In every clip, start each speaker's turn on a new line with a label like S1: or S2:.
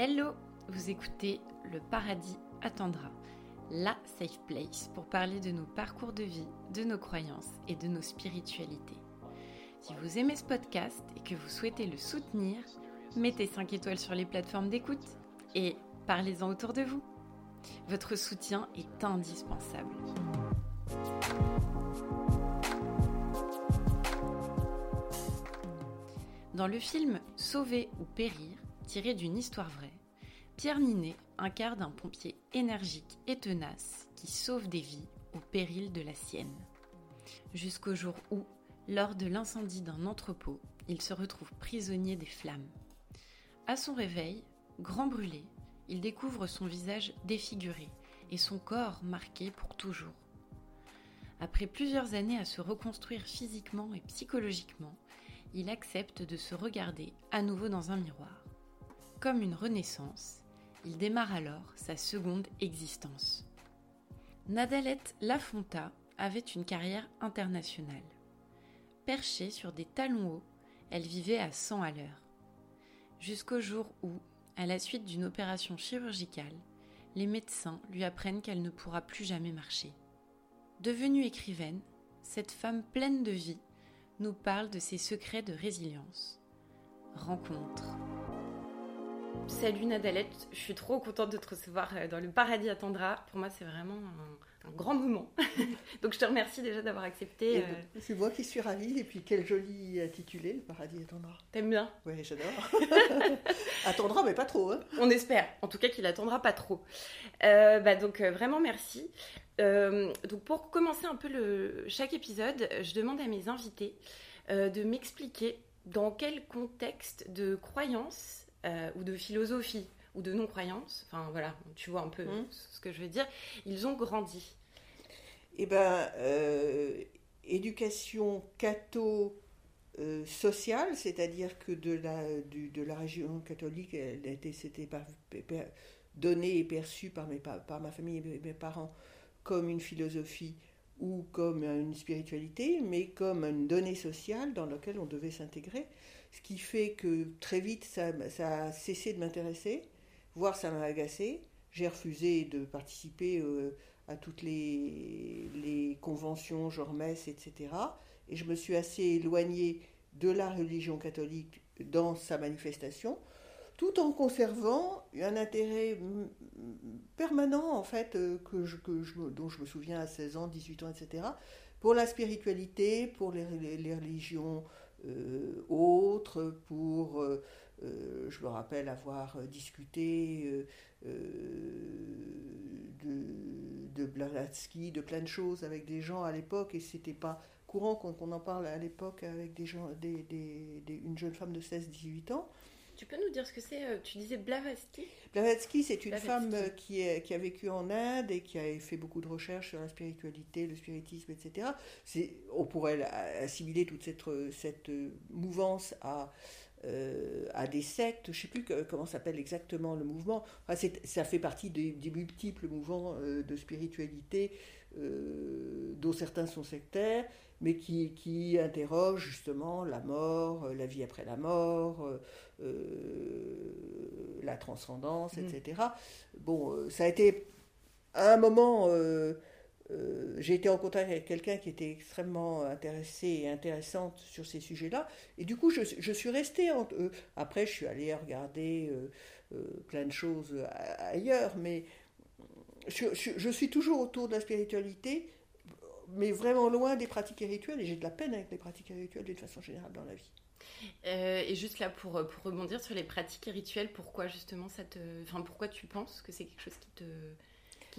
S1: Hello, vous écoutez Le Paradis attendra, la safe place pour parler de nos parcours de vie, de nos croyances et de nos spiritualités. Si vous aimez ce podcast et que vous souhaitez le soutenir, mettez 5 étoiles sur les plateformes d'écoute et parlez-en autour de vous. Votre soutien est indispensable. Dans le film Sauver ou périr, tiré d'une histoire vraie, Pierre Ninet incarne un pompier énergique et tenace qui sauve des vies au péril de la sienne. Jusqu'au jour où, lors de l'incendie d'un entrepôt, il se retrouve prisonnier des flammes. À son réveil, grand brûlé, il découvre son visage défiguré et son corps marqué pour toujours. Après plusieurs années à se reconstruire physiquement et psychologiquement, il accepte de se regarder à nouveau dans un miroir. Comme une renaissance, il démarre alors sa seconde existence. Nadalette Lafonta avait une carrière internationale. Perchée sur des talons hauts, elle vivait à 100 à l'heure. Jusqu'au jour où, à la suite d'une opération chirurgicale, les médecins lui apprennent qu'elle ne pourra plus jamais marcher. Devenue écrivaine, cette femme pleine de vie nous parle de ses secrets de résilience. Rencontre. Salut Nadalette, je suis trop contente de te recevoir euh, dans le paradis attendra. Pour moi, c'est vraiment un, grand moment. Donc, je te remercie déjà d'avoir accepté.
S2: Euh, c'est moi qui suis ravie. Et puis, quel joli intitulé, le paradis attendra.
S1: T'aimes bien?
S2: Oui, j'adore. attendra, mais pas trop. Hein.
S1: On espère. En tout cas, qu'il attendra pas trop. Euh, bah, donc, vraiment merci. donc, pour commencer un peu le, chaque épisode, je demande à mes invités de m'expliquer dans quel contexte de croyance euh, ou de philosophie ou de non-croyance, enfin voilà, tu vois un peu mmh. ce que je veux dire, ils ont grandi
S2: Eh bien, euh, éducation catho euh, sociale, c'est-à-dire que de la, de la région catholique, elle était, c'était donnée et perçue par, mes, par ma famille et mes parents comme une philosophie ou comme une spiritualité, mais comme une donnée sociale dans laquelle on devait s'intégrer ce qui fait que très vite ça, a cessé de m'intéresser, voire ça m'a agacé. J'ai refusé de participer euh, à toutes les, conventions, genre messe, etc. Et je me suis assez éloignée de la religion catholique dans sa manifestation, tout en conservant un intérêt permanent, en fait, euh, que dont je me souviens à 16 ans, 18 ans, etc., pour la spiritualité, pour les, religions autres, pour, euh, euh, je me rappelle avoir discuté de, de Blavatsky, de plein de choses avec des gens à l'époque, et c'était pas courant qu'on en parle à l'époque avec des gens, des, une jeune femme de 16-18 ans.
S1: Tu peux nous dire ce que c'est euh, Tu disais Blavatsky?
S2: Blavatsky, c'est une femme euh, qui, est, qui a vécu en Inde et qui a fait beaucoup de recherches sur la spiritualité, le spiritisme, etc. On pourrait assimiler toute cette, cette mouvance à, euh, à des sectes. Je ne sais plus comment s'appelle exactement le mouvement. ça fait partie des, multiples mouvements de spiritualité dont certains sont sectaires mais qui, qui interroge justement la mort, euh, la vie après la mort, euh, euh, la transcendance, mm. etc. Bon, ça a été à un moment, j'ai été en contact avec quelqu'un qui était extrêmement intéressé et intéressante sur ces sujets-là, et du coup, je, suis restée entre eux. Après, je suis allée regarder plein de choses ailleurs, mais je, suis toujours autour de la spiritualité mais vraiment loin des pratiques rituelles, et j'ai de la peine avec les pratiques rituelles d'une façon générale dans la vie.
S1: Euh, et juste là, pour rebondir sur les pratiques rituelles, pourquoi justement ça te... Enfin, pourquoi tu penses que c'est quelque chose qui te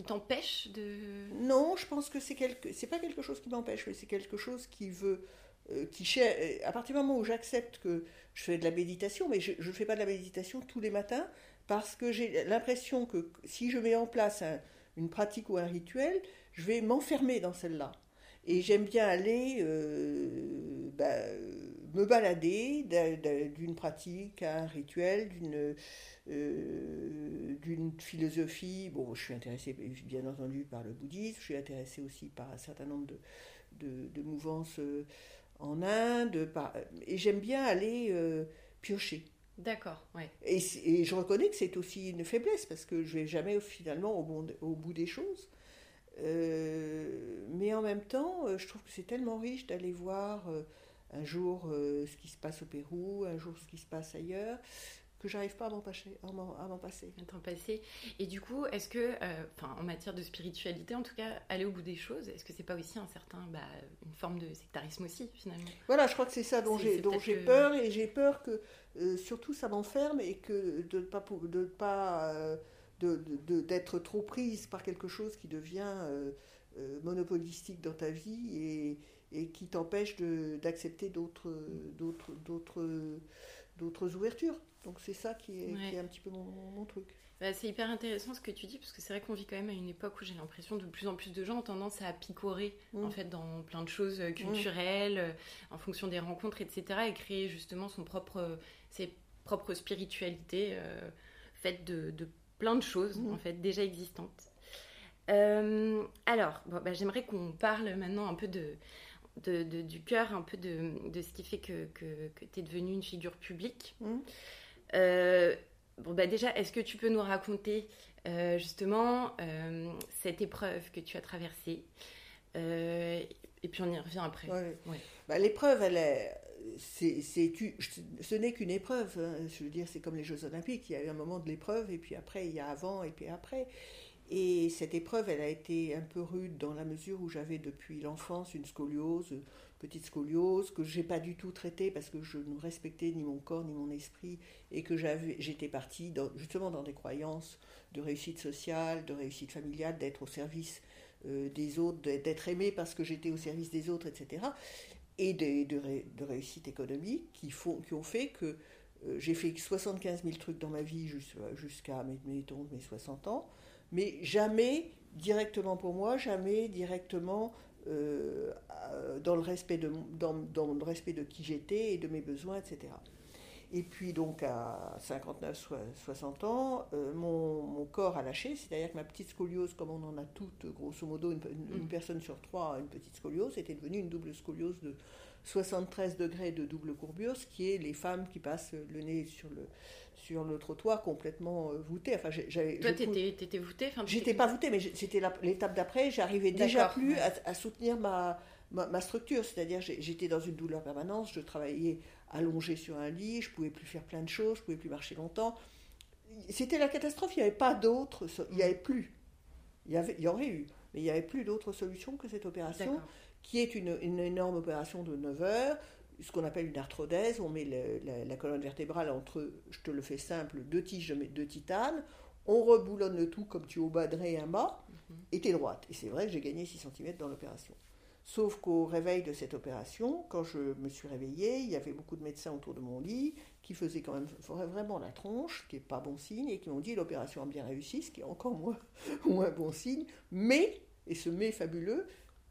S1: t'empêche de...
S2: Non, je pense que c'est quelque... c'est pas quelque chose qui m'empêche, mais c'est quelque chose qui veut... Euh, qui cher... À partir du moment où j'accepte que je fais de la méditation, mais je ne fais pas de la méditation tous les matins, parce que j'ai l'impression que si je mets en place une pratique ou un rituel, je vais m'enfermer dans celle-là. Et j'aime bien aller euh, bah, me balader d'une pratique à un rituel, d'une euh, d'une philosophie. Bon, je suis intéressée bien entendu par le bouddhisme, je suis intéressée aussi par un certain nombre de, de, mouvances euh, en Inde, et j'aime bien aller piocher.
S1: D'accord, ouais.
S2: Et, et, je reconnais que c'est aussi une faiblesse parce que je vais jamais finalement au, bon, au bout des choses. Euh, mais en même temps, euh, je trouve que c'est tellement riche d'aller voir euh, un jour ce qui se passe au Pérou, un jour ce qui se passe ailleurs, que j'arrive pas à m'en passer. À m'en passer.
S1: passer. Et du coup, est-ce que, enfin, en matière de spiritualité, en tout cas, aller au bout des choses, est-ce que c'est pas aussi un certain, bah, une forme de sectarisme aussi, finalement?
S2: Voilà, je crois que c'est ça dont j'ai dont j'ai peur et j'ai peur que surtout ça m'enferme et que de ne pas de pas d'être trop prise par quelque chose qui devient euh, euh, monopolistique dans ta vie et, et qui t'empêche d'accepter d'autres ouvertures. Donc c'est ça qui est, qui est, un petit peu mon, mon truc.
S1: Bah, c'est hyper intéressant ce que tu dis, parce que c'est vrai qu'on vit quand même à une époque où j'ai l'impression de plus en plus de gens ont tendance à picorer mm. en fait dans plein de choses euh, culturelles, en fonction des rencontres, etc. et créer justement son propre, ses propres spiritualités faites de, de plein de choses mmh. en fait déjà existantes. Euh, alors, bah, j'aimerais qu'on parle maintenant un peu de, du cœur, un peu de, ce qui fait que, tu es devenue une figure publique. Mmh. Euh, bon, bah déjà, est-ce que tu peux nous raconter euh, justement cette épreuve que tu as traversée Et puis on y revient après.
S2: Bah, l'épreuve, elle est c'est, ce n'est qu'une épreuve. Hein. Je veux dire, c'est comme les Jeux Olympiques. Il y a eu un moment de l'épreuve, et puis après, il y a avant, et puis après. Et cette épreuve, elle a été un peu rude dans la mesure où j'avais depuis l'enfance une scoliose, petite scoliose, que j'ai pas du tout traitée parce que je ne respectais ni mon corps ni mon esprit, et que j'étais partie justement dans des croyances de réussite sociale, de réussite familiale, d'être au service euh, des autres, d'être aimée parce que j'étais au service des autres, etc et de, réussite économique qui, ont fait que euh, j'ai fait 75 000 trucs dans ma vie jusqu'à mes 60 ans, mais jamais directement pour moi, jamais directement euh, dans, le respect de, dans le respect de qui j'étais et de mes besoins, etc. Et puis donc à 59, 60 ans, euh, mon, corps a lâché, c'est-à-dire que ma petite scoliose, comme on en a toutes, grosso modo, une, mm. personne sur trois a une petite scoliose, était devenue une double scoliose de 73 degrés de double courbure, ce qui est les femmes qui passent le nez sur le, sur le trottoir complètement euh, voûtée. Enfin,
S1: Toi, tu étais, voûtée
S2: J'étais pas voûtée, mais c'était l'étape d'après, j'arrivais déjà plus à, soutenir ma, ma, ma structure, c'est-à-dire j'étais dans une douleur permanente, je travaillais allongé sur un lit, je pouvais plus faire plein de choses, je pouvais plus marcher longtemps. C'était la catastrophe, il n'y avait pas d'autre, il n'y avait plus. Il y, avait, il y aurait eu, mais il n'y avait plus d'autre solution que cette opération, qui est une, une, énorme opération de 9 heures, ce qu'on appelle une arthrodèse. On met la, colonne vertébrale entre, je te le fais simple, deux tiges de titane, on reboulonne le tout comme tu aubadrais un mât, mhm. et tu es droite. Et c'est vrai que j'ai gagné 6 cm dans l'opération. Sauf qu'au réveil de cette opération, quand je me suis réveillée, il y avait beaucoup de médecins autour de mon lit qui faisaient quand même vraiment la tronche, ce qui n'est pas bon signe, et qui m'ont dit l'opération a bien réussi, ce qui est encore moins, moins bon signe, mais, et ce mais fabuleux,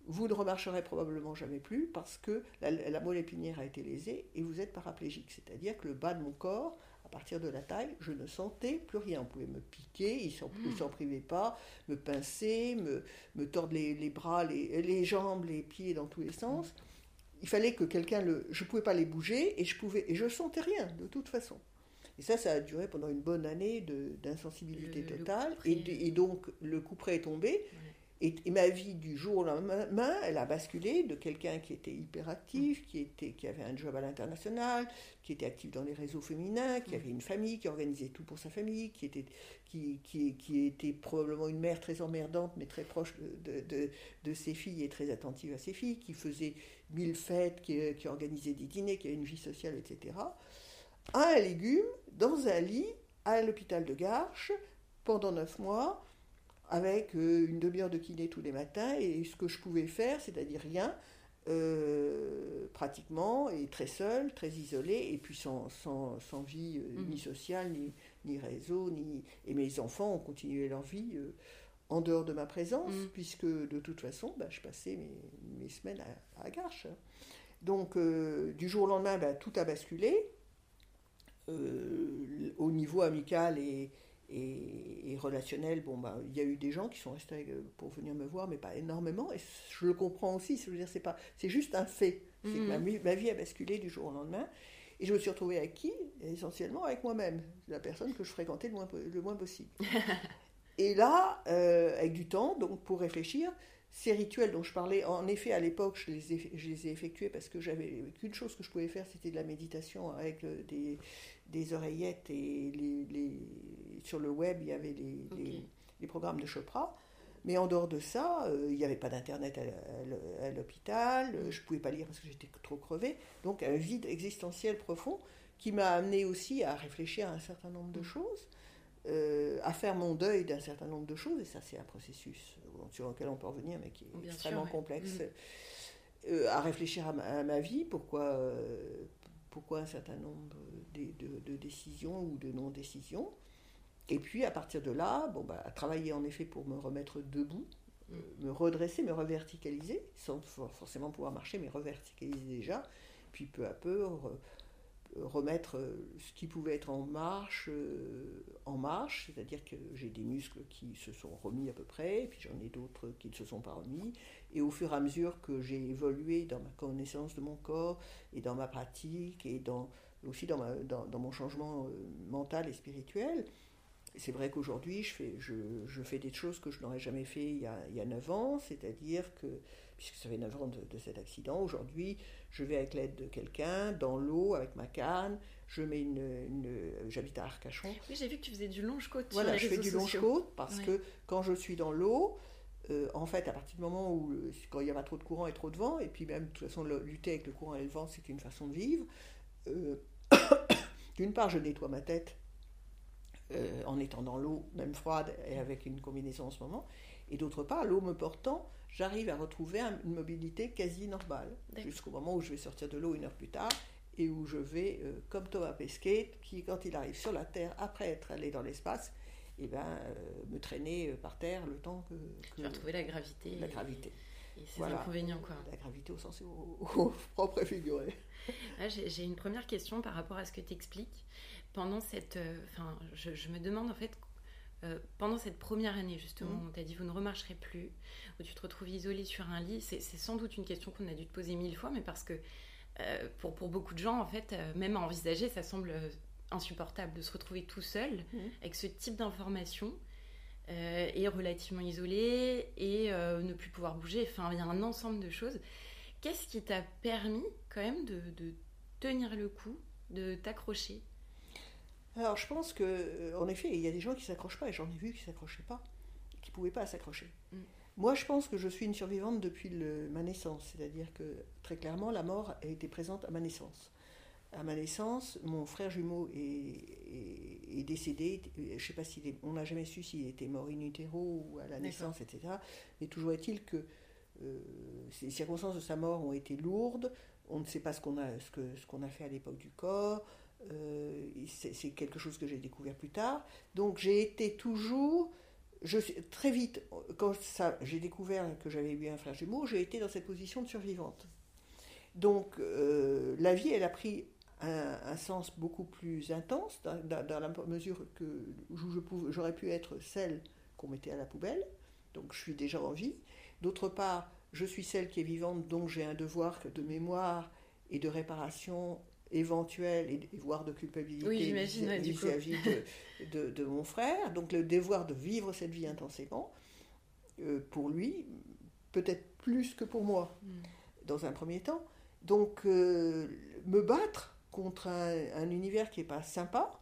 S2: vous ne remarcherez probablement jamais plus parce que la, la moelle épinière a été lésée et vous êtes paraplégique. C'est-à-dire que le bas de mon corps à partir de la taille, je ne sentais plus rien. On pouvait me piquer, ils ne s'en privaient pas, me pincer, me, me tordre les, les bras, les, les, jambes, les pieds dans tous les sens. Il fallait que quelqu'un le. Je ne pouvais pas les bouger et je pouvais et je sentais rien de toute façon. Et ça, ça a duré pendant une bonne année d'insensibilité totale. et, et, donc, le coup près est tombé. Et, ma vie du jour au lendemain, elle a basculé de quelqu'un qui était hyperactif, qui, était, qui avait un job à l'international, qui était actif dans les réseaux féminins, qui avait une famille, qui organisait tout pour sa famille, qui était, qui, qui, était probablement une mère très emmerdante, mais très proche de, de, ses filles et très attentive à ses filles, qui faisait mille fêtes, qui, qui organisait des dîners, qui avait une vie sociale, etc. Un légume dans un lit à l'hôpital de Garches pendant neuf mois avec euh, une demi-heure de kiné tous les matins, et ce que je pouvais faire, c'est-à-dire rien, euh, pratiquement, et très seul, très isolé, et puis sans, sans, sans vie euh, mmh. ni sociale, ni, ni réseau, ni... et mes enfants ont continué leur vie en dehors de ma présence, mmh. puisque de toute façon, bah, je passais mes, mes semaines à, à Garches. Donc, du jour au lendemain, bah, tout a basculé, au niveau amical et, et, relationnel, bon, bah, il y a eu des gens qui sont restés euh, pour venir me voir, mais pas énormément. Et je le comprends aussi. C'est, dire, c'est, pas, c'est juste un fait. C'est que ma, mhm. ma, vie a basculé du jour au lendemain. Et je me suis retrouvée avec qui? Essentiellement avec moi-même, la personne que je fréquentais le moins, le moins possible. et là, euh, avec du temps, donc pour réfléchir, ces rituels dont je parlais, en effet, à l'époque, je les, ai, je les ai effectués parce que j'avais qu'une chose que je pouvais faire, c'était de la méditation avec euh, des, des oreillettes et les, les, sur le web, il y avait les, les, programmes de Chopra. Mais en dehors de ça, euh, il n'y avait pas d'internet à, l'hôpital, euh, je ne pouvais pas lire parce que j'étais trop crevée. Donc un vide existentiel profond qui m'a amené aussi à réfléchir à un certain nombre de mm. choses, à faire mon deuil d'un certain nombre de choses. Et ça, c'est un processus sur lequel on peut revenir, mais qui est extrêmement complexe, mm. euh, à réfléchir à ma, vie, pourquoi, euh, pourquoi un certain nombre de, de, décisions ou de non-décisions. Et puis à partir de là, bon, bah, à travailler en effet pour me remettre debout, mm. euh, me redresser, me reverticaliser, sans forcément pouvoir marcher, mais reverticaliser déjà. Puis peu à peu, remettre euh, ce qui pouvait être en marche euh, en marche, c'est-à-dire que j'ai des muscles qui se sont remis à peu près, puis j'en ai d'autres qui ne se sont pas remis. Et au fur et à mesure que j'ai évolué dans ma connaissance de mon corps et dans ma pratique et dans, aussi dans, dans, mon changement euh, mental et spirituel, c'est vrai qu'aujourd'hui, je fais, je, je, fais des choses que je n'aurais jamais fait il y, a, il y a 9 ans, c'est-à-dire que, puisque ça fait 9 ans de, cet accident, aujourd'hui, je vais avec l'aide de quelqu'un dans l'eau avec ma canne, je mets une. J'habite à Arcachon.
S1: Oui, j'ai vu que tu faisais du longe-côte.
S2: Voilà, je fais du longe-côte parce que quand je suis dans l'eau, euh, en fait, à partir du moment où, quand il y a pas trop de courant et trop de vent, et puis même, de toute façon, lutter avec le courant et le vent, c'est une façon de vivre. Euh, d'une part, je nettoie ma tête euh, en étant dans l'eau, même froide, et avec une combinaison en ce moment. Et d'autre part, l'eau me portant, j'arrive à retrouver une mobilité quasi normale, jusqu'au moment où je vais sortir de l'eau une heure plus tard, et où je vais, euh, comme Thomas Pesquet, qui, quand il arrive sur la Terre, après être allé dans l'espace, et eh ben, euh, me traîner par terre le temps que... que
S1: tu vas retrouver la gravité.
S2: La gravité.
S1: Et, ses inconvénients, quoi.
S2: La gravité au sens au, propre et figuré.
S1: Ah, j'ai une première question par rapport à ce que tu expliques pendant cette. Euh, enfin, je, me demande en fait, euh, pendant cette première année justement, mmh. on t'a dit vous ne remarcherez plus, où tu te retrouves isolé sur un lit, c'est sans doute une question qu'on a dû te poser mille fois, mais parce que euh, pour, pour, beaucoup de gens, en fait, même à envisager, ça semble insupportable de se retrouver tout seul mmh. avec ce type d'information. et relativement isolé et ne plus pouvoir bouger. Enfin, il y a un ensemble de choses. Qu'est-ce qui t'a permis quand même de, de tenir le coup, de t'accrocher?
S2: Alors, je pense que, euh, en effet, il y a des gens qui s'accrochent pas, et j'en ai vu qui s'accrochaient pas, qui pouvaient pas s'accrocher. Mm. Moi, je pense que je suis une survivante depuis ma naissance, c'est-à-dire que très clairement, la mort a été présente à ma naissance. À ma naissance, mon frère jumeau est, décédé. Je sais pas s'il on n'a jamais su s'il était mort in utero ou à la naissance, etc. Mais toujours est-il que euh, les circonstances de sa mort ont été lourdes. On ne sait pas ce qu'on a, ce que, ce qu'on a fait à l'époque du corps. Euh, c'est quelque chose que j'ai découvert plus tard. Donc j'ai été toujours, très vite, quand j'ai découvert que j'avais eu un frère jumeau, j'ai été dans cette position de survivante. Donc euh, la vie, elle a pris un, sens beaucoup plus intense, dans, la mesure que j'aurais pu être celle qu'on mettait à la poubelle, donc je suis déjà en vie. D'autre part, je suis celle qui est vivante, donc j'ai un devoir de mémoire et de réparation éventuelle et, voire de culpabilité vis-à-vis de, de, mon frère. Donc le devoir de vivre cette vie intensément, euh, pour lui, peut-être plus que pour moi, hmm. dans un premier temps. Donc euh, me battre contre un, univers qui n'est pas sympa,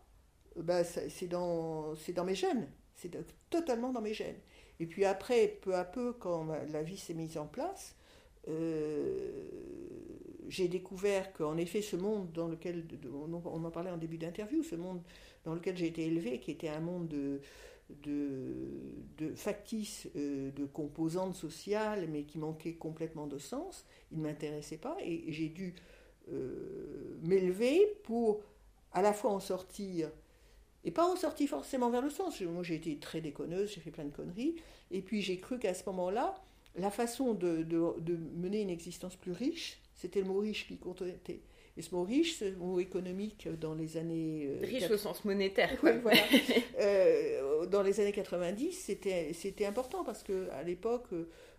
S2: bah, c'est dans, dans mes gènes, c'est totalement dans mes gènes. Et puis après, peu à peu, quand la vie s'est mise en place, j'ai découvert qu'en effet, ce monde dans lequel, on en parlait en début d'interview, ce monde dans lequel j'ai été élevé, qui était un monde de, de, factice, euh, de composantes sociales, mais qui manquait complètement de sens, il ne m'intéressait pas, et j'ai dû euh, m'élever pour à la fois en sortir, et pas en sortir forcément vers le sens. Moi, j'ai été très déconneuse, j'ai fait plein de conneries, et puis j'ai cru qu'à ce moment-là, la façon de, mener une existence plus riche, c'était le mot riche qui comptait, Et ce mot riche, ce mot économique dans les années...
S1: Euh, riche au sens monétaire.
S2: Quoi. voilà. Euh, dans les années 90, c'était important parce qu'à l'époque,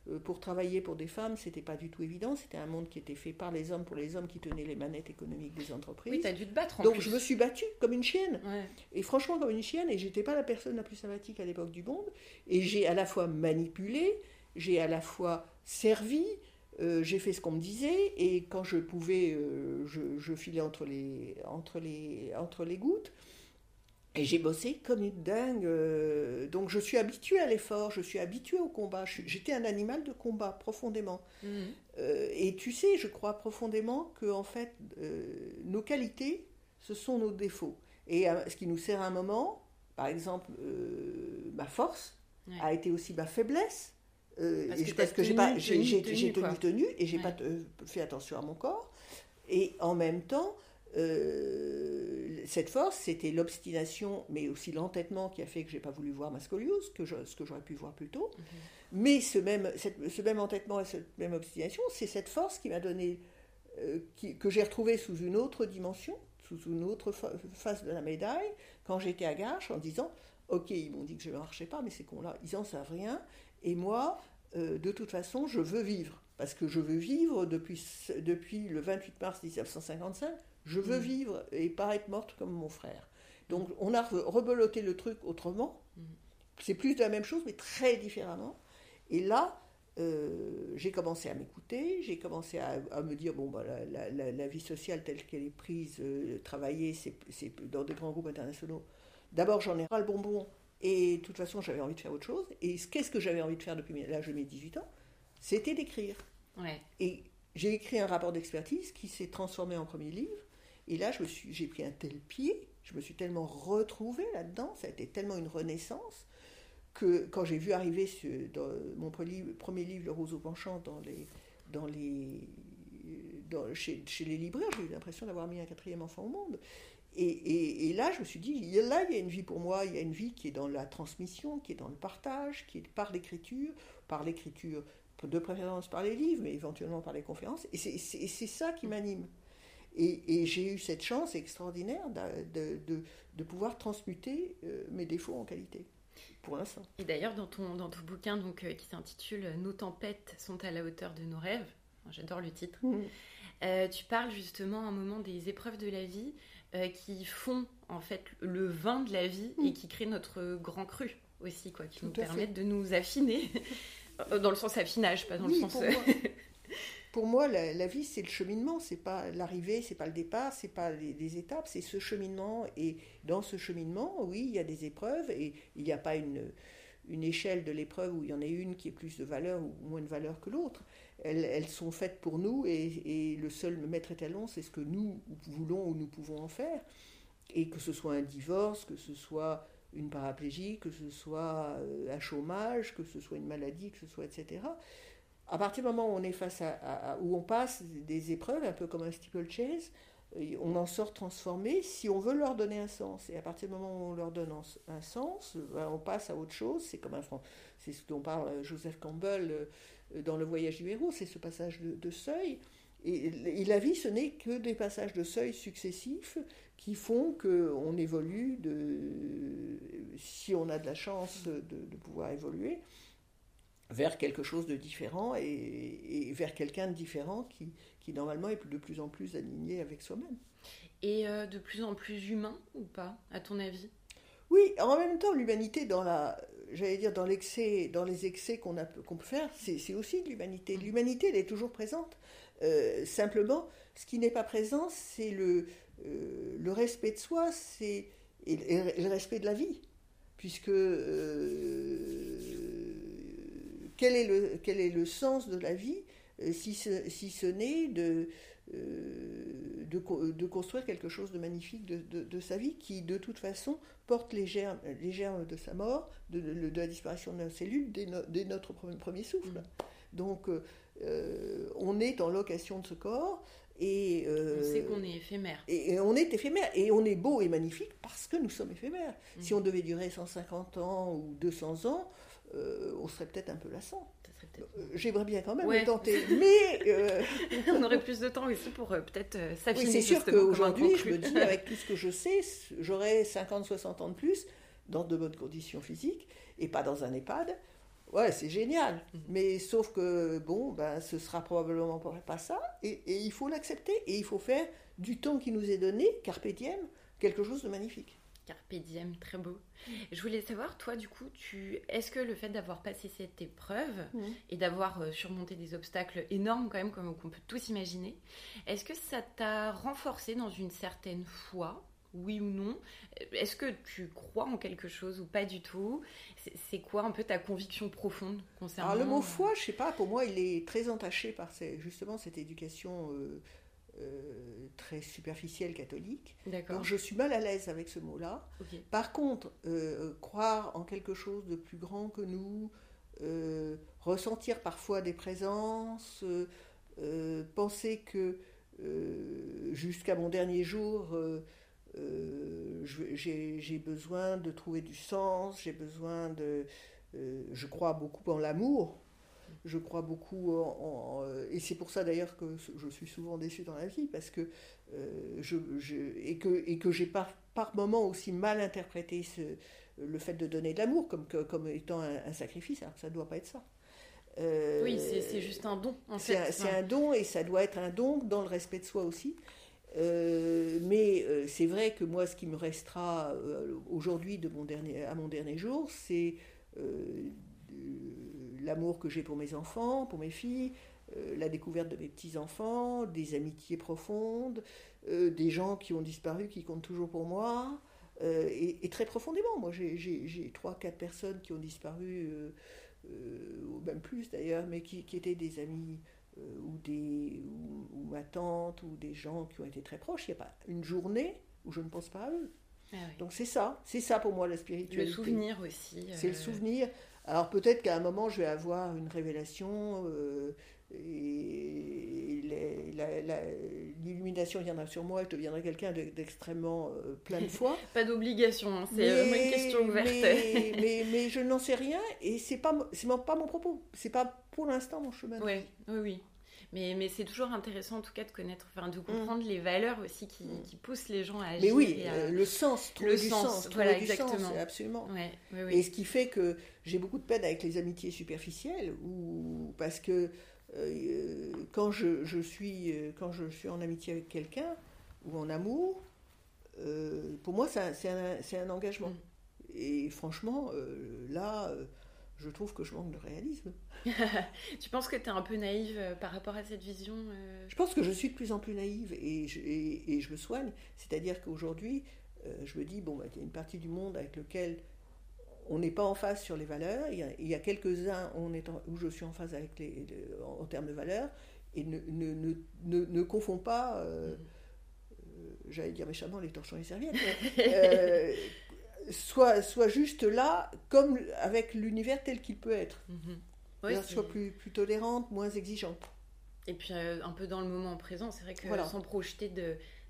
S2: euh, pour travailler pour des femmes, c'était pas du tout évident. C'était un monde qui était fait par les hommes, pour les hommes qui tenaient les manettes économiques des entreprises.
S1: Oui, tu as dû te battre en
S2: Donc je me suis battue comme une chienne. Et franchement, comme une chienne. Et j'étais pas la personne la plus sympathique à l'époque du monde. Et j'ai à la fois manipulé, j'ai à la fois servi, euh, j'ai fait ce qu'on me disait. Et quand je pouvais, euh, je, je, filais entre les, entre les, entre les gouttes. Et j'ai bossé comme une dingue. Euh, donc je suis habituée à l'effort, je suis habituée au combat. J'étais un animal de combat profondément. Mhm. Et tu sais, je crois profondément que en fait, nos qualités, ce sont nos défauts. Et ce qui nous sert à un moment, par exemple, ma force a été aussi ma faiblesse. Parce, que parce que j'ai tenu, tenu, tenu, et j'ai pas fait attention à mon corps. Et en même temps, euh, cette force, c'était l'obstination, mais aussi l'entêtement qui a fait que j'ai pas voulu voir ma scoliose, que ce que j'aurais pu voir plus tôt. Mhm. Mais ce même, ce même entêtement et cette même obstination, c'est cette force qui m'a donné, euh, que j'ai retrouvée sous une autre dimension, sous une autre face de la médaille, quand j'étais à Garches, en disant Ok, ils m'ont dit que je ne marchais pas, mais c'est qu'on là, ils n'en savent rien. Et moi, euh, de toute façon, je veux vivre. Parce que je veux vivre depuis, depuis le 28 mars 1955 je veux mm. vivre et pas être morte comme mon frère. Donc on a rebeloté le truc autrement. Mm. C'est plus de la même chose, mais très différemment. Et là, euh, j'ai commencé à m'écouter, j'ai commencé à, me dire, bon, bah, la, vie sociale telle qu'elle est prise, euh, travailler, c'est dans des grands groupes internationaux. D'abord, j'en ai ras le bonbon, et de toute façon, j'avais envie de faire autre chose. Et qu'est-ce que j'avais envie de faire depuis l'âge de mes 18 ans C'était d'écrire.
S1: Ouais.
S2: Et j'ai écrit un rapport d'expertise qui s'est transformé en premier livre, et là, j'ai pris un tel pied, je me suis tellement retrouvée là-dedans, ça a été tellement une renaissance, que quand j'ai vu arriver ce, dans mon premier livre, Le Roseau penchant, dans les, dans les, dans, chez, chez, les libraires, j'ai eu l'impression d'avoir mis un quatrième enfant au monde. Et, et, et, là, je me suis dit, là, il y a une vie pour moi, il y a une vie qui est dans la transmission, qui est dans le partage, qui est par l'écriture, par l'écriture, de préférence par les livres, mais éventuellement par les conférences. Et c'est ça qui m'anime. Et, j'ai eu cette chance extraordinaire de, de, de, pouvoir transmuter euh, mes défauts en qualité, pour l'instant.
S1: Et d'ailleurs, dans ton, dans ton bouquin donc, euh, qui s'intitule Nos tempêtes sont à la hauteur de nos rêves, j'adore le titre, mmh. euh, tu parles justement à un moment des épreuves de la vie qui font en fait le vin de la vie et mmh. qui créent notre grand cru aussi, quoi, qui nous permettent de nous affiner. dans le sens affinage, pas dans le sens
S2: pour moi, la, vie, c'est le cheminement, c'est pas l'arrivée, c'est pas le départ, c'est pas les, étapes, c'est ce cheminement. Et dans ce cheminement, oui, il y a des épreuves et il n'y a pas une, une échelle de l'épreuve où il y en a une qui est plus de valeur ou moins de valeur que l'autre. Elles, sont faites pour nous et, le seul maître étalon, c'est ce que nous voulons ou nous pouvons en faire. Et que ce soit un divorce, que ce soit une paraplégie, que ce soit euh, un chômage, que ce soit une maladie, que ce soit etc à partir du moment où on est face à, où on passe des épreuves, un peu comme un steeplechase, on en sort transformé si on veut leur donner un sens. Et à partir du moment où on leur donne un sens, ben, on passe à autre chose. C'est comme un c'est ce dont parle euh, Joseph Campbell euh, dans Le Voyage du héros, c'est ce passage de, seuil. Et, la vie, ce n'est que des passages de seuil successifs qui font qu'on évolue, si on a de la chance de pouvoir évoluer, vers quelque chose de différent et, vers quelqu'un de différent qui, qui, normalement est de plus en plus aligné avec soi-même.
S1: Et euh, de plus en plus humain ou pas, à ton avis?
S2: Oui, en même temps, l'humanité dans la, j'allais dire dans l'excès, dans les excès qu'on qu'on peut faire, c'est aussi de l'humanité. Mm. L'humanité, elle est toujours présente. Euh, simplement, ce qui n'est pas présent, c'est le, euh, le respect de soi, c'est et, le respect de la vie, puisque quel est le, quel est le sens de la vie euh, si ce, si ce n'est de, euh, de, de, construire quelque chose de magnifique de, de, sa vie qui, de toute façon, porte les germes, les germes de sa mort, de, la disparition de nos cellules dès, notre premier, souffle. Mm. Donc, euh, on est en location de ce corps. Et,
S1: on sait qu'on est éphémère.
S2: Et, on est éphémère. Et on est beau et magnifique parce que nous sommes éphémères. Mm. Si on devait durer 150 ans ou 200 ans, on serait peut-être un peu lassant.
S1: Euh,
S2: j'aimerais bien quand même tenter, mais
S1: euh, on aurait plus de temps aussi pour peut-être s'affiner.
S2: Oui, c'est sûr qu'aujourd'hui, je me dis, avec tout ce que je sais, j'aurai 50-60 ans de plus dans de bonnes conditions physiques et pas dans un EHPAD. Ouais, c'est génial. Mhm. Mais sauf que, bon, ben, ce sera probablement pas ça. Et, et il faut l'accepter. Et il faut faire du temps qui nous est donné, carpe diem, quelque chose de magnifique.
S1: Carpe diem, très beau. Je voulais savoir, toi, du coup, tu... est-ce que le fait d'avoir passé cette épreuve et d'avoir euh, surmonté des obstacles énormes, quand même, comme on peut tous imaginer, est-ce que ça t'a renforcé dans une certaine foi oui ou non? Est-ce que tu crois en quelque chose ou pas du tout? C'est quoi un peu ta conviction profonde concernant
S2: Alors le mot foi, je sais pas, pour moi il est très entaché par justement cette éducation euh, euh, très superficielle catholique. Donc je suis mal à l'aise avec ce mot-là. Par contre, euh, croire en quelque chose de plus grand que nous, ressentir parfois des présences, penser que jusqu'à mon dernier jour, euh, j'ai besoin de trouver du sens, j'ai besoin de... Euh, je crois beaucoup en l'amour, je crois beaucoup en... Euh, et c'est pour ça d'ailleurs que je suis souvent déçue dans la vie, parce que je, et que, et que j'ai par, par moments aussi mal interprété ce, le fait de donner de l'amour comme, comme étant un, sacrifice, alors que ça ne doit pas être ça.
S1: oui, c'est juste un don.
S2: C'est un, un, don et ça doit être un don dans le respect de soi aussi. Euh, mais euh, c'est vrai que moi, ce qui me restera euh, aujourd'hui de mon dernier, à mon dernier jour, c'est l'amour que j'ai pour mes enfants, pour mes filles, la découverte de mes petits-enfants, des amitiés profondes, des gens qui ont disparu, qui comptent toujours pour moi. Et, très profondément, moi j'ai trois, quatre personnes qui ont disparu, ou même plus d'ailleurs, mais qui, qui, étaient des amis euh, ou, des, ou, ma tante, ou des gens qui ont été très proches, il n'y a pas une journée où je ne pense pas à eux. Ah Donc c'est ça, c'est ça pour moi la spiritualité.
S1: Le souvenir aussi.
S2: C'est le euh, souvenir. Alors peut-être qu'à un moment je vais avoir une révélation euh, et l'illumination viendra sur moi et je deviendrai quelqu'un d'extrêmement plein de foi.
S1: pas d'obligation, hein, c'est vraiment une question ouverte.
S2: mais, mais, je n'en sais rien et c'est pas c'est pas mon propos, c'est pas pour l'instant mon chemin.
S1: oui, oui. Mais, mais c'est toujours intéressant en tout cas de connaître, enfin de comprendre mm. les valeurs aussi qui, mm. qui, poussent les gens à agir.
S2: Mais oui, euh, le sens, trouver le du sens, voilà, exactement. absolument. Et ce qui fait que j'ai beaucoup de peine avec les amitiés superficielles, ou parce que euh, quand, je, je, suis, euh, quand je suis en amitié avec quelqu'un, ou en amour, pour moi c'est un, un, engagement. Mm. Et franchement, là je trouve que je manque de réalisme.
S1: tu penses que tu es un peu naïve euh, par rapport à cette vision
S2: euh Je pense que je suis de plus en plus naïve et je, et, je me soigne. C'est-à-dire qu'aujourd'hui, euh, je me dis, bon, bah, il y a une partie du monde avec lequel on n'est pas en phase sur les valeurs. Il y a, quelques-uns où je suis en phase avec les, en, termes de valeurs. Et ne, ne, ne, ne, confond pas, mm. j'allais dire méchamment, les torchons et les serviettes. soit, soit juste là, comme avec l'univers tel qu'il peut être. Mhm. soit plus, plus tolérante, moins exigeante.
S1: Et puis euh, un peu dans le moment présent, c'est vrai que sans projeter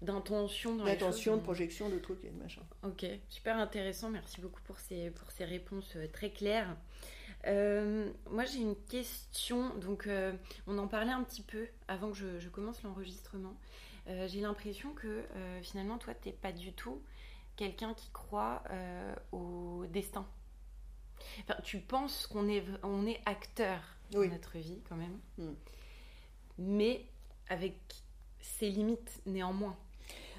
S1: d'intention dans
S2: D'intention, de projection, de trucs et de machin.
S1: Ok, super intéressant. Merci beaucoup pour ces, pour ces réponses euh, très claires. Euh, moi, j'ai une question. Donc, on en parlait un petit peu avant que je, je commence l'enregistrement. j'ai l'impression que finalement, toi, tu n'es pas du tout quelqu'un qui croit euh, au destin. Enfin, tu penses qu'on est, on est acteur de notre vie quand même, hmm. mais avec ses limites néanmoins.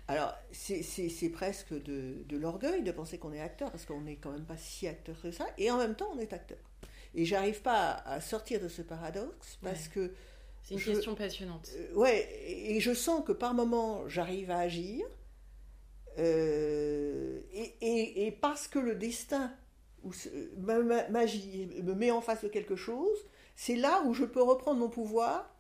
S2: Alors, c'est presque de, de l'orgueil de penser qu'on est acteur, parce qu'on n'est quand même pas si acteur que ça, et en même temps, on est acteur. Et j'arrive pas à, sortir de ce paradoxe, parce que...
S1: C'est une question passionnante.
S2: Euh, ouais, et je sens que par moments, j'arrive à agir, euh, et, parce que le destin ou ma, magie me met en face de quelque chose, c'est là où je peux reprendre mon pouvoir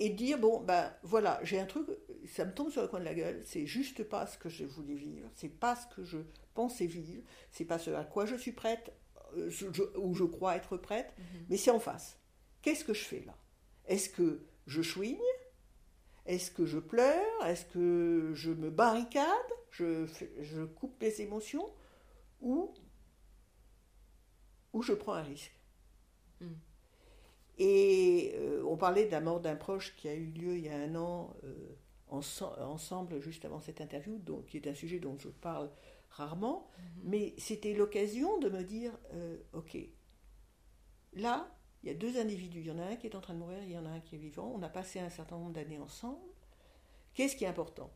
S2: et dire bon ben voilà j'ai un truc ça me tombe sur le coin de la gueule c'est juste pas ce que je voulais vivre c'est pas ce que je pensais vivre c'est pas ce à quoi je suis prête euh, ou je crois être prête mhm. mais c'est en face. Qu'est-ce que je fais là? Est-ce que je chouigne? Est-ce que je pleure? Est-ce que je me barricade? Je, je coupe les émotions? Ou, ou je prends un risque?
S1: Mm.
S2: Et euh, on parlait de la mort d'un proche qui a eu lieu il y a un an euh, ense- ensemble, juste avant cette interview, donc, qui est un sujet dont je parle rarement, mais c'était l'occasion de me dire, euh, ok, là, il y a deux individus, il y en a un qui est en train de mourir, il y en a un qui est vivant, on a passé un certain nombre d'années ensemble, qu'est-ce qui est important?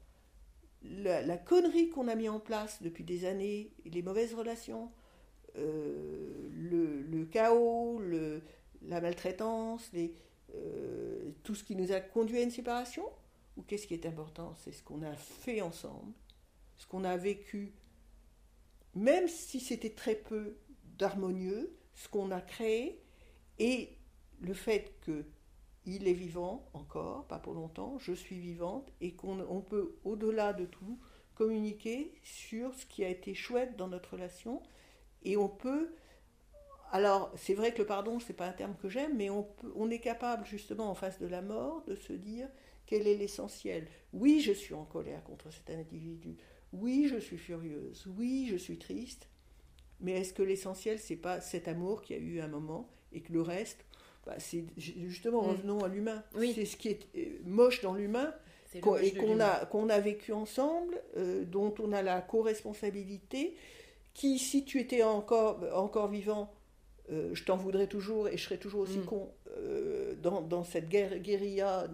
S2: La, connerie qu'on a mis en place depuis des années, les mauvaises relations, euh, le, chaos, la maltraitance, euh, tout ce qui nous a conduit à une séparation? Ou qu'est-ce qui est important? C'est ce qu'on a fait ensemble, ce qu'on a vécu, même si c'était très peu d'harmonieux, ce qu'on a créé, et le fait que il est vivant encore, pas pour longtemps, je suis vivante, et qu'on on peut, au-delà de tout, communiquer sur ce qui a été chouette dans notre relation, et on peut alors, c'est vrai que le pardon, c'est pas un terme que j'aime, mais on, peut- on est capable, justement, en face de la mort, de se dire quel est l'essentiel. Oui, je suis en colère contre cet individu. Oui, je suis furieuse. Oui, je suis triste. Mais est-ce que l'essentiel, c'est pas cet amour qui a eu un moment et que le reste, bah, c'est justement,
S1: Mm.
S2: revenons à l'humain.
S1: Oui.
S2: C'est ce qui est euh, moche dans l'humain et qu'on a, qu'on a vécu ensemble, euh, dont on a la co-responsabilité, qui, si tu étais encore, encore vivant, euh, je t'en voudrais toujours et je serais toujours aussi
S1: Mm.
S2: con euh, dans, dans cette guerre, guérilla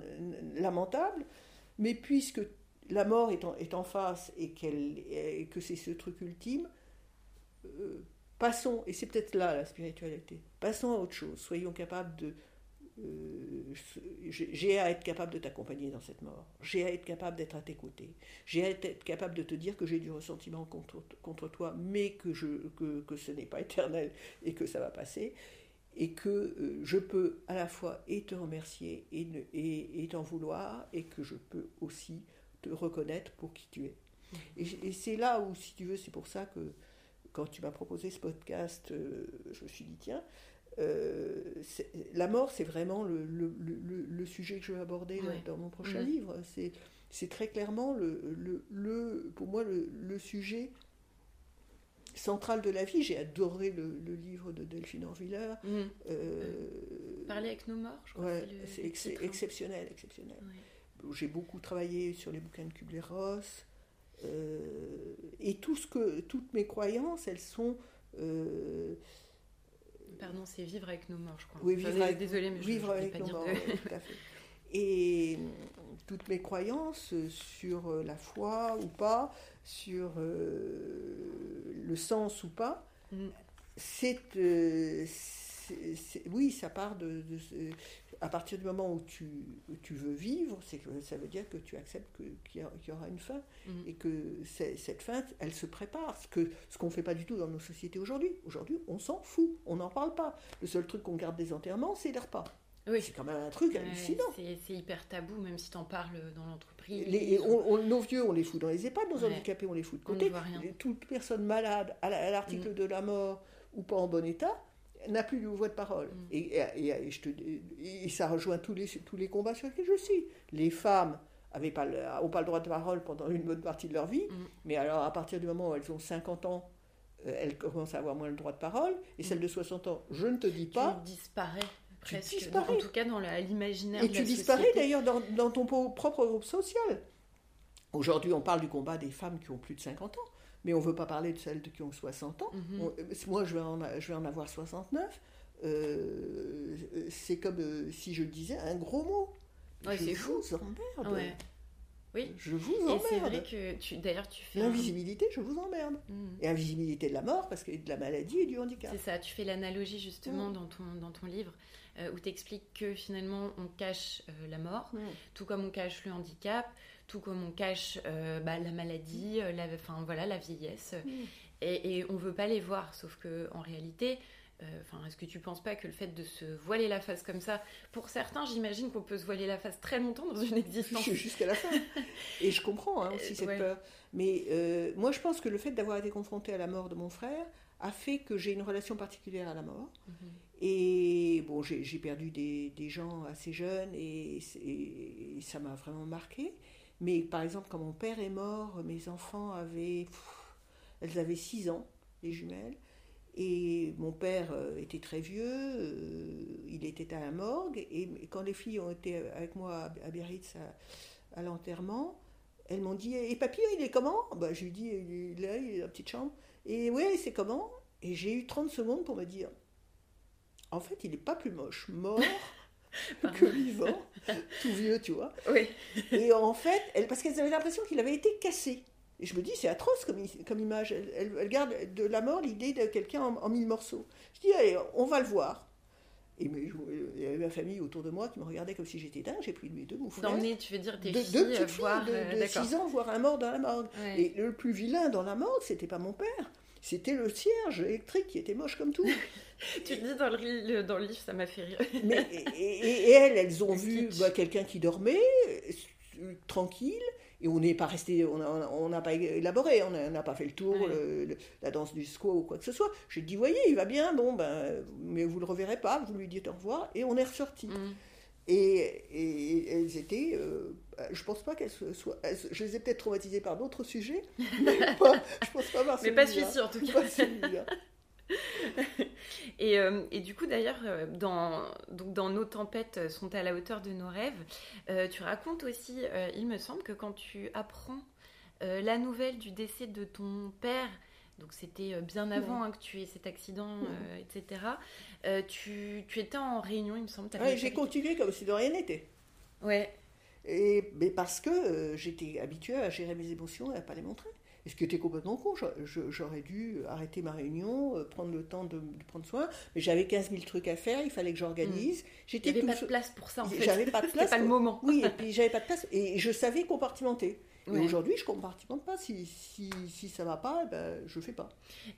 S2: lamentable. Mais puisque la mort est en, est en face et, qu'elle, et que c'est ce truc ultime, euh, passons, et c'est peut-être là la spiritualité, passons à autre chose, soyons capables de... euh, j'ai à être capable de t'accompagner dans cette mort, j'ai à être capable d'être à tes côtés, j'ai à être capable de te dire que j'ai du ressentiment contre, contre toi, mais que, je, que, que ce n'est pas éternel et que ça va passer, et que euh, je peux à la fois et te remercier et, ne- et, et t'en vouloir, et que je peux aussi te reconnaître pour qui tu es. Et, et c'est là où, si tu veux, c'est pour ça que quand tu m'as proposé ce podcast, euh, je me suis dit, tiens, euh, la mort, c'est vraiment le, le- le- le sujet que je veux aborder
S1: Ouais.
S2: dans mon prochain livre. C'est, très clairement, le, pour moi, le, sujet central de la vie. J'ai adoré le, livre de Delphine Orviller.
S1: Mm.
S2: Euh,
S1: Parler avec nos morts, je crois.
S2: ouais, c'est ex-
S1: hein.
S2: exceptionnel, exceptionnel.
S1: Ouais.
S2: J'ai beaucoup travaillé sur les bouquins de Kubler-Ross. Euh, et tout ce que, toutes mes croyances, elles sont... euh,
S1: Pardon, c'est vivre avec nos morts, je crois.
S2: Oui,
S1: Enfin,
S2: vivre avec-
S1: Désolée, mais je
S2: vivre
S1: je
S2: avec
S1: pas
S2: nos
S1: dire
S2: morts,
S1: de-
S2: tout à fait. Et toutes mes croyances sur euh, la foi ou pas, sur euh, le sens ou pas,
S1: Mm.
S2: c'est, euh, oui, ça part de, à partir du moment où tu, où tu veux vivre, c'est que ça veut dire que tu acceptes qu'il y, aura une fin
S1: Mm.
S2: et que cette fin, elle se prépare. Ce que ce qu'on fait pas du tout dans nos sociétés aujourd'hui. Aujourd'hui, on s'en fout, on n'en parle pas. Le seul truc qu'on garde des enterrements, c'est les repas.
S1: Oui.
S2: C'est quand même un truc hallucinant.
S1: c'est- hyper tabou, même si t'en parles dans l'entreprise.
S2: On- on- nos vieux, on les fout dans les EHPAD, nos
S1: Ouais.
S2: handicapés, on les fout de
S1: On
S2: côté. Toute personne malade à la- à l'article
S1: Mm.
S2: de la mort ou pas en bon état n'a plus de voix de parole.
S1: Mm.
S2: Et, et- et je te, et ça rejoint tous les, tous les combats sur lesquels je suis. Les femmes n'ont pas, le- ont pas le droit de parole pendant une bonne partie de leur vie,
S1: Mm.
S2: mais alors à partir du moment où elles ont 50 ans, euh, elles commencent à avoir moins le droit de parole. Et celles de 60 ans, je ne te dis pas.
S1: Tu disparais presque.
S2: disparais.
S1: En tout cas, dans l'imaginaire
S2: Et
S1: de
S2: tu
S1: la
S2: disparais d'ailleurs dans, dans ton propre groupe social. Aujourd'hui, on parle du combat des femmes qui ont plus de 50 ans, mais on ne veut pas parler de celles qui ont 60 ans.
S1: Mhm.
S2: On- euh, moi, je vais, en, a- je vais en avoir 69. Euh, c'est comme euh, si je disais un gros mot.
S1: Ouais,
S2: je vous
S1: fou.
S2: emmerde.
S1: Ouais. Oui.
S2: Je vous
S1: Et c'est vrai
S2: emmerde.
S1: que tu, d'ailleurs, tu fais. un-
S2: L'invisibilité, je vous emmerde.
S1: Mm.
S2: Et invisibilité de la mort, parce que de la maladie et du handicap.
S1: C'est ça, tu fais l'analogie
S2: Mm.
S1: justement dans, ton, dans ton livre euh, où tu expliques que finalement on cache la mort,
S2: Mm.
S1: tout comme on cache le handicap, tout comme on cache euh, bah, la maladie, euh, la, enfin, voilà, la vieillesse.
S2: Mm.
S1: Et, et on veut pas les voir, sauf que en réalité, euh, est-ce que tu penses pas que le fait de se voiler la face comme ça, pour certains, j'imagine qu'on peut se voiler la face très longtemps dans une existence.
S2: Jusqu'à la fin. Et je comprends hein, aussi
S1: Euh,
S2: cette
S1: ouais.
S2: peur. Mais euh, moi, je pense que le fait d'avoir été confronté à la mort de mon frère a fait que j'ai une relation particulière à la mort.
S1: Mhm.
S2: Et bon, j'ai perdu des, des gens assez jeunes et, et ça m'a vraiment marqué. Mais par exemple, quand mon père est mort, mes enfants avaient. elles avaient 6 ans, les jumelles. Et mon père euh, était très vieux, euh, il était à la morgue, et quand les filles ont été avec moi à Biarritz à, l'enterrement, elles m'ont dit Et papy, il est comment? Bah, Je lui dit Il est là, il est dans la petite chambre. Et oui, c'est comment? Et j'ai eu 30 secondes pour me dire En fait, il n'est pas plus moche, mort. que vivant, tout vieux, tu vois.
S1: Oui.
S2: Et en fait, elle, parce qu'elles avaient l'impression qu'il avait été cassé. Et je me dis, c'est atroce comme, comme image. Elle, garde de la mort l'idée de quelqu'un en, mille morceaux. Je dis, allez, on va le voir. Et il y avait ma famille autour de moi qui me regardait comme si j'étais dingue. J'ai pris mes deux mouflons.
S1: tu veux dire tes de, filles, deux voir,
S2: de, de 6 euh, ans voir un mort dans la morgue. Et le plus vilain dans la morgue, c'était pas mon père. C'était le cierge électrique qui était moche comme tout.
S1: tu dis dans le, dans le livre, ça m'a fait rire.
S2: Mais, et, elles, elles ont vu bah, quelqu'un qui dormait, euh, tranquille, et on n'est pas resté, on n'a pas élaboré, on n'a pas fait le tour, la danse du squat ou quoi que ce soit. J'ai dit, voyez, il va bien, bon, ben, mais vous le reverrez pas, vous lui dites au revoir, et on est ressorti. Mm. Et, elles étaient, euh, je pense pas qu'elles soient, je les ai peut-être traumatisées par d'autres sujets, mais pas, je pense pas par
S1: Mais pas celui-ci en tout cas. et, euh, et, du coup, d'ailleurs, euh, dans, donc dans Nos tempêtes sont à la hauteur de nos rêves, euh, tu racontes aussi, il me semble, que quand tu apprends la nouvelle du décès de ton père, donc c'était bien avant hein, que tu aies cet accident, etc., tu, tu, étais en réunion, il me semble.
S2: Oui, j'ai continué comme si de rien n'était.
S1: Ouais.
S2: Et, mais parce que j'étais habituée à gérer mes émotions et à ne pas les montrer ce qui était complètement con. J'aurais dû arrêter ma réunion, euh, prendre le temps de, prendre soin. Mais j'avais 15 000 trucs à faire, il fallait que j'organise.
S1: Mmh. Avait pas de place pour ça, en fait.
S2: J'avais pas de place.
S1: pas le moment.
S2: Oui, et puis j'avais pas de place. Et je savais compartimenter. Et aujourd'hui, je compartimente pas. Si, si, si ça va pas, eh ben, je fais pas.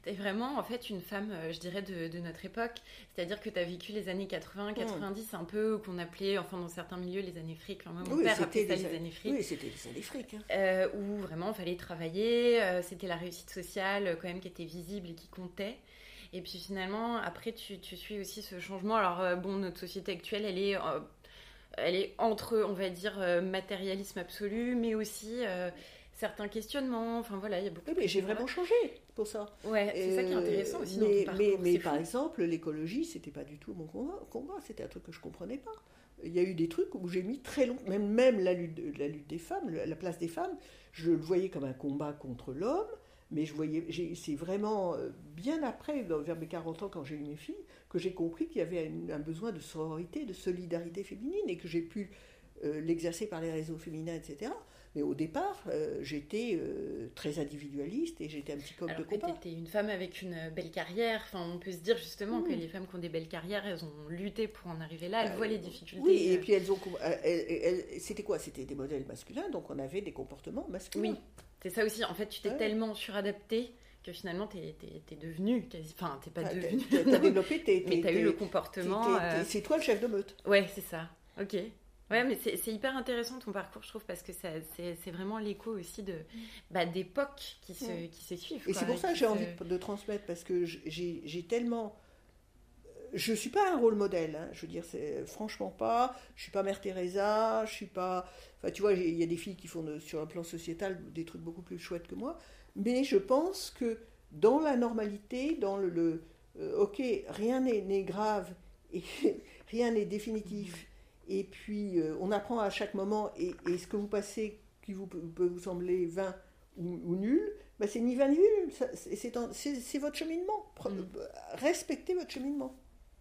S1: Tu es vraiment, en fait, une femme, euh, je dirais, de, de notre époque. C'est-à-dire que tu as vécu les années 80, 90, un peu, qu'on appelait, enfin, dans certains milieux, les années fric. Enfin, mon père appelait ça les années fric.
S2: Oui, c'était les années fric. Hein.
S1: Euh, où vraiment, il fallait travailler. Euh, c'était la réussite sociale, quand même, qui était visible et qui comptait. Et puis finalement, après, tu, tu suis aussi ce changement. Alors, bon, notre société actuelle, elle est elle est entre, on va dire, euh, matérialisme absolu, mais aussi euh, certains questionnements. Enfin voilà, il y a beaucoup.
S2: mais j'ai vraiment changé pour ça.
S1: Ouais, c'est ça qui est intéressant aussi.
S2: Mais, mais, mais par exemple, l'écologie, c'était pas du tout mon combat. C'était un truc que je comprenais pas. Il y a eu des trucs où j'ai mis très long, même, même la, lutte, la lutte des femmes, la place des femmes, je le voyais comme un combat contre l'homme, mais je voyais, c'est vraiment euh, bien après, vers mes 40 ans, quand j'ai eu mes filles, que j'ai compris qu'il y avait un, besoin de sororité, de solidarité féminine, et que j'ai pu euh, l'exercer par les réseaux féminins, etc. Mais au départ, euh, j'étais très individualiste et j'étais un petit coq de combat.
S1: Tu étais une femme avec une belle carrière. Enfin, on peut se dire justement que mmh. les femmes qui ont des belles carrières, elles ont lutté pour en arriver là. Elles voient les difficultés.
S2: Oui, et puis elles ont. C'était quoi? C'était des modèles masculins, donc on avait des comportements masculins.
S1: Oui. C'est ça aussi. En fait, tu t'es tellement suradapté que finalement, t'es es, devenu quasi. Enfin, t'es pas devenu.
S2: T'as développé, t'es.
S1: mais t'as eu le comportement.
S2: Euh, c'est toi le chef de meute.
S1: Ouais, c'est ça. Ok. Ouais, mais c'est hyper intéressant ton parcours, je trouve, parce que c'est vraiment l'écho aussi de bah, d'époques qui se, qui se suivent.
S2: Et c'est pour ça que j'ai envie de transmettre, parce que j'ai tellement je suis pas un rôle modèle, hein. je veux dire, franchement pas. Je suis pas Mère Teresa, je suis pas. Enfin, tu vois, il y a des filles qui font sur un plan sociétal des trucs beaucoup plus chouettes que moi, mais je pense que dans la normalité, dans le, euh, ok, rien n'est grave et rien n'est définitif, et puis euh, on apprend à chaque moment, et, ce que vous passez qui vous, peut vous sembler vain ou, nul, bah, c'est ni vain ni nul, c'est votre cheminement. Mm. Respectez votre cheminement.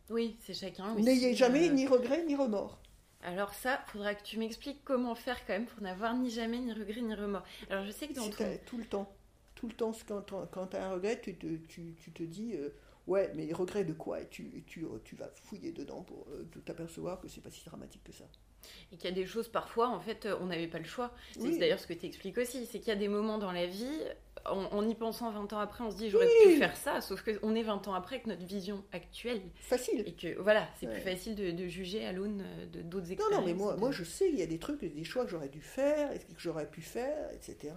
S1: Oui, c'est chacun.
S2: N'ayez jamais euh, ni regret ni remords.
S1: Alors ça, faudra que tu m'expliques comment faire quand même pour n'avoir ni jamais ni regret ni remords. Alors je sais que dans
S2: tout le temps, tout le temps, quand, tu as un regret, tu te, tu, tu te dis euh, ouais, mais regret de quoi? Et tu, tu, tu vas fouiller dedans pour euh, t'apercevoir que c'est pas si dramatique que ça.
S1: Et qu'il y a des choses parfois, en fait, on n'avait pas le choix. C'est d'ailleurs ce que tu expliques aussi, c'est qu'il y a des moments dans la vie, en, y pensant 20 ans après, on se dit j'aurais pu faire ça, sauf qu'on est 20 ans après avec notre vision actuelle.
S2: Facile.
S1: Et que voilà, c'est plus facile de, juger à l'aune de d'autres expériences.
S2: Non, non, mais moi, moi je sais, il y a des trucs, des choix que j'aurais dû faire, que j'aurais pu faire, etc.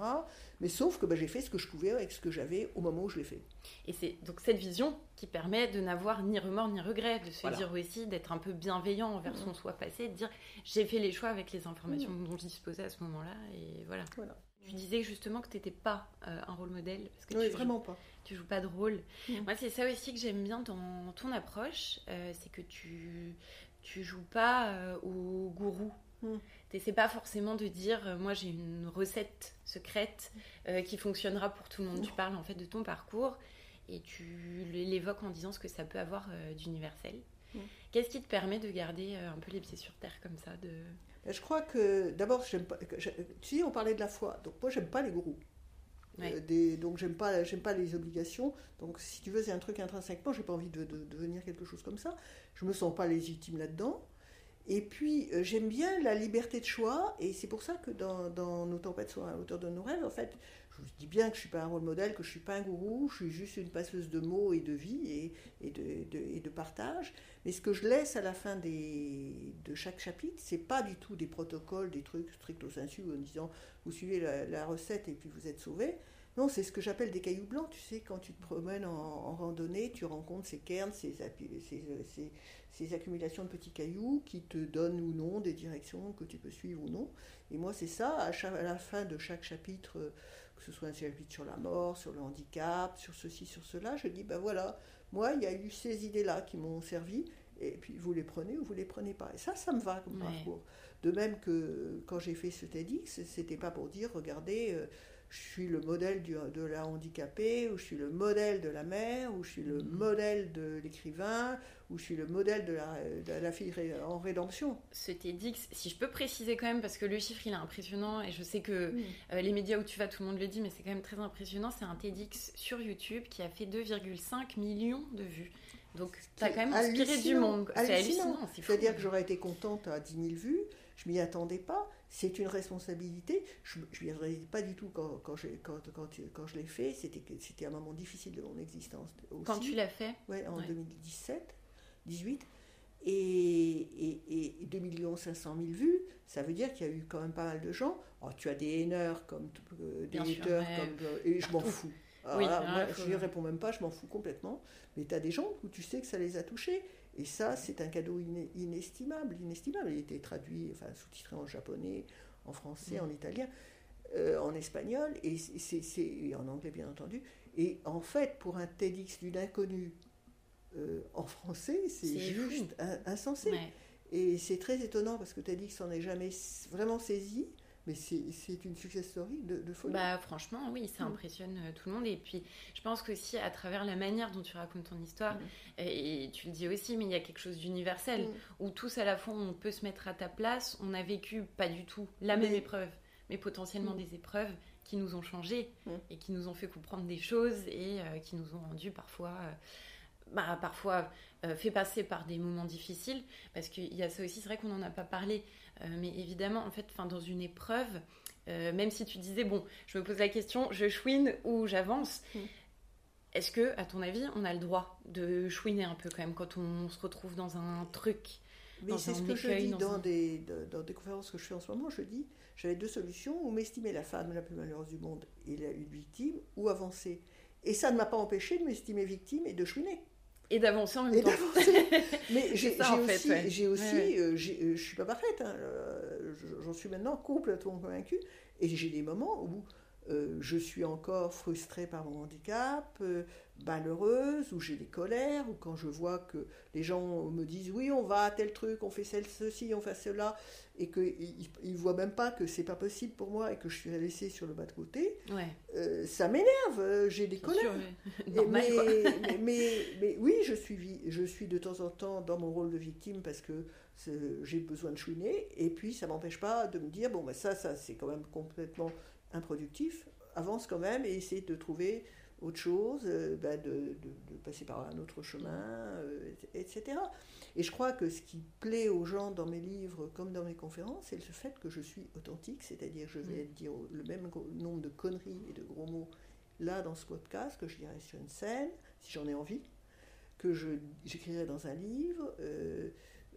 S2: Mais sauf que bah, j'ai fait ce que je pouvais avec ce que j'avais au moment où je l'ai fait.
S1: Et c'est donc cette vision qui permet de n'avoir ni remords ni regrets, de se dire aussi d'être un peu bienveillant envers son soi passé, de dire j'ai fait les choix avec les informations mmh. dont je disposais à ce moment-là, et voilà.
S2: Voilà.
S1: Tu disais justement que tu n'étais pas euh, un rôle modèle. Parce que
S2: oui,
S1: tu
S2: vraiment
S1: joues,
S2: pas.
S1: Tu joues pas de rôle.
S2: Mm.
S1: Moi, c'est ça aussi que j'aime bien dans ton approche. euh, c'est que tu tu joues pas euh, au gourou.
S2: Mm.
S1: Tu n'essaies pas forcément de dire euh, moi j'ai une recette secrète euh, qui fonctionnera pour tout le monde. Tu parles en fait de ton parcours et tu l'évoques en disant ce que ça peut avoir euh, d'universel.
S2: Mm.
S1: Qu'est-ce qui te permet de garder euh, un peu les pieds sur terre comme ça de...
S2: Je crois que d'abord, j'aime pas. on parlait de la foi. Donc moi, j'aime pas les gourous.
S1: Ouais.
S2: Euh, des- donc j'aime pas, j'aime pas les obligations. Donc si tu veux, c'est un truc intrinsèquement. J'ai pas envie de, de- devenir quelque chose comme ça. Je me sens pas légitime là-dedans. Et puis euh, j'aime bien la liberté de choix. Et c'est pour ça que dans, dans Nos tempêtes sont à hauteur de nos rêves, en fait, je vous dis bien que je suis pas un rôle modèle, que je suis pas un gourou. Je suis juste une passeuse de mots et de vie et, de, partage. Mais ce que je laisse à la fin de chaque chapitre, c'est pas du tout des protocoles, des trucs stricto sensu en disant vous suivez la, recette et puis vous êtes sauvé. Non, c'est ce que j'appelle des cailloux blancs. Tu sais, quand tu te promènes en, randonnée, tu rencontres ces cairns, ces, accumulations de petits cailloux qui te donnent ou non des directions que tu peux suivre ou non. Et moi, c'est ça, à la fin de chaque chapitre, euh, que ce soit un chapitre sur la mort, sur le handicap, sur ceci, sur cela, je dis, ben voilà, moi, il y a eu ces idées-là qui m'ont servi, et puis vous les prenez ou vous les prenez pas. Et ça, ça me va comme
S1: Ouais.
S2: parcours. De même que quand j'ai fait ce TEDx, c'était pas pour dire, regardez, euh, je suis le modèle du- de la handicapée, ou je suis le modèle de la mère, ou je suis le
S1: Mhm.
S2: modèle de l'écrivain, ou je suis le modèle de la, de la fille en rédemption.
S1: Ce TEDx, si je peux préciser quand même, parce que le chiffre il est impressionnant et je sais que euh, les médias où tu vas, tout le monde le dit, mais c'est quand même très impressionnant. C'est un TEDx sur YouTube qui a fait 2,5 millions de vues. Donc tu as quand même inspiré du monde. C'est
S2: hallucinant. C'est-à-dire que j'aurais été contente à 10 000 vues, je m'y attendais pas, c'est une responsabilité, je ne m'y attendais pas du tout quand, quand, j'ai- quand, quand, quand je l'ai fait, c'était un moment difficile de mon existence aussi.
S1: Quand tu l'as fait,
S2: Ouais, en
S1: Ouais.
S2: 2017, 18. Et, et, et 2 500 000 vues, ça veut dire qu'il y a eu quand même pas mal de gens. Oh, tu as des haineurs, comme, euh, des haters, comme, euh, et je m'en fous. Alors
S1: Oui,
S2: là,
S1: alors
S2: moi, je ne réponds même pas, je m'en fous complètement. Mais tu as des gens où tu sais que ça les a touchés. Et ça, c'est un cadeau inestimable, inestimable. Il a été traduit, enfin sous-titré en japonais, en français,
S1: Mm.
S2: en italien, euh, en espagnol, et, c'est- en anglais bien entendu. Et en fait, pour un TEDx d'une inconnue euh, en français, c'est juste in- insensé.
S1: ouais.
S2: Et c'est très étonnant parce que TEDx s'en est jamais vraiment saisi, mais c'est une success story de, de folie.
S1: Bah franchement, oui, ça
S2: Mm.
S1: impressionne euh, tout le monde. Et puis, je pense qu'aussi à travers la manière dont tu racontes ton histoire,
S2: Mm.
S1: et, et tu le dis aussi, mais il y a quelque chose d'universel,
S2: Mm.
S1: où tous à la fois on peut se mettre à ta place, on a vécu pas du tout la même épreuve, mais potentiellement des épreuves qui nous ont changé et qui nous ont fait comprendre des choses et euh, qui nous ont rendu parfois, euh, bah, parfois euh, fait passer par des moments difficiles, parce qu'il y a ça aussi, c'est vrai qu'on n'en a pas parlé, euh, mais évidemment, en fait, enfin, dans une épreuve, euh, même si tu disais, bon, je me pose la question, je chouine ou j'avance,
S2: Mm.
S1: est-ce que, à ton avis, on a le droit de chouiner un peu quand même quand on se retrouve dans un truc
S2: Mais c'est ce que je dis
S1: dans
S2: dans,
S1: un-
S2: des, dans, dans des conférences que je fais en ce moment. Je dis j'avais deux solutions ou m'estimer la femme la plus malheureuse du monde et la, une victime, ou avancer. Et ça ne m'a pas empêché de m'estimer victime et de chouiner.
S1: Et d'avancer en même
S2: Et
S1: temps.
S2: Mais j'ai aussi,
S1: ouais.
S2: j'ai aussi
S1: Ouais, ouais.
S2: euh, j'ai- euh, je suis pas parfaite, hein, euh, je- j'en suis maintenant complètement convaincue. Et j'ai des moments où euh, je suis encore frustrée par mon handicap, euh, malheureuse, où j'ai des colères, ou quand je vois que les gens me disent oui, on va à tel truc, on fait celle, ceci, on fait cela, et qu'ils ne voient même pas que c'est pas possible pour moi et que je suis laissée sur le bas de côté,
S1: Ouais,
S2: euh, ça m'énerve, euh, j'ai des colères.
S1: normal
S2: mais,
S1: quoi.
S2: mais, mais, mais oui, je suis, vi- je suis de temps en temps dans mon rôle de victime parce que j'ai besoin de chouiner. Et puis, ça m'empêche pas de me dire, bon, bah, ça, ça c'est quand même complètement improductif. Avance quand même et essaie de trouver autre chose, euh, bah, de, de- de passer par un autre chemin, euh, etc. Et je crois que ce qui plaît aux gens dans mes livres comme dans mes conférences, c'est le fait que je suis authentique, c'est-à-dire je vais dire le même nombre de conneries et de gros mots là dans ce podcast que je dirais sur une scène, si j'en ai envie, que j'écrirai dans un livre. euh,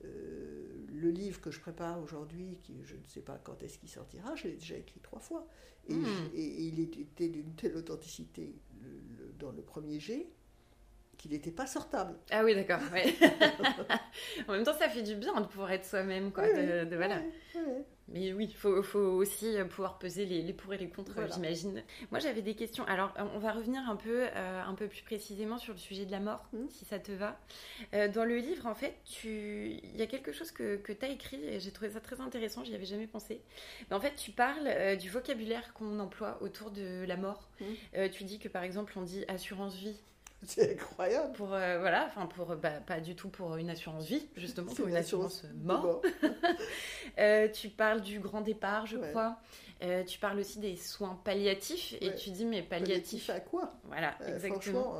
S2: euh, le livre que je prépare aujourd'hui, qui je ne sais pas quand est-ce qu'il sortira, je l'ai déjà écrit trois fois. Et,
S1: Mm.
S2: je- et- et il était d'une telle authenticité le- dans le premier jet qu'il n'était pas sortable.
S1: Ah oui, d'accord. en même temps, ça fait du bien de pouvoir être soi-même, quoi. de, voilà. Mais oui, il faut, faut, aussi euh, pouvoir peser les, les pour et les contre, j'imagine. Moi, j'avais des questions. Alors, euh, on va revenir un peu, euh, un peu plus précisément sur le sujet de la mort, mmh. si ça te va. dans le livre, en fait, tu... il y a quelque chose que, que tu as écrit et j'ai trouvé ça très intéressant, j'y avais jamais pensé. Mais en fait, tu parles du vocabulaire qu'on emploie autour de la mort. Mmh. tu dis que, par exemple, on dit assurance vie
S2: C'est incroyable.
S1: Pour, euh, voilà, enfin, pour, bah, pas du tout pour une assurance vie, justement, pour une assurance, mort. Euh, tu parles du grand départ, je crois. Euh, tu parles aussi des soins palliatifs et tu dis, mais palliatifs.
S2: à quoi?
S1: Voilà, exactement.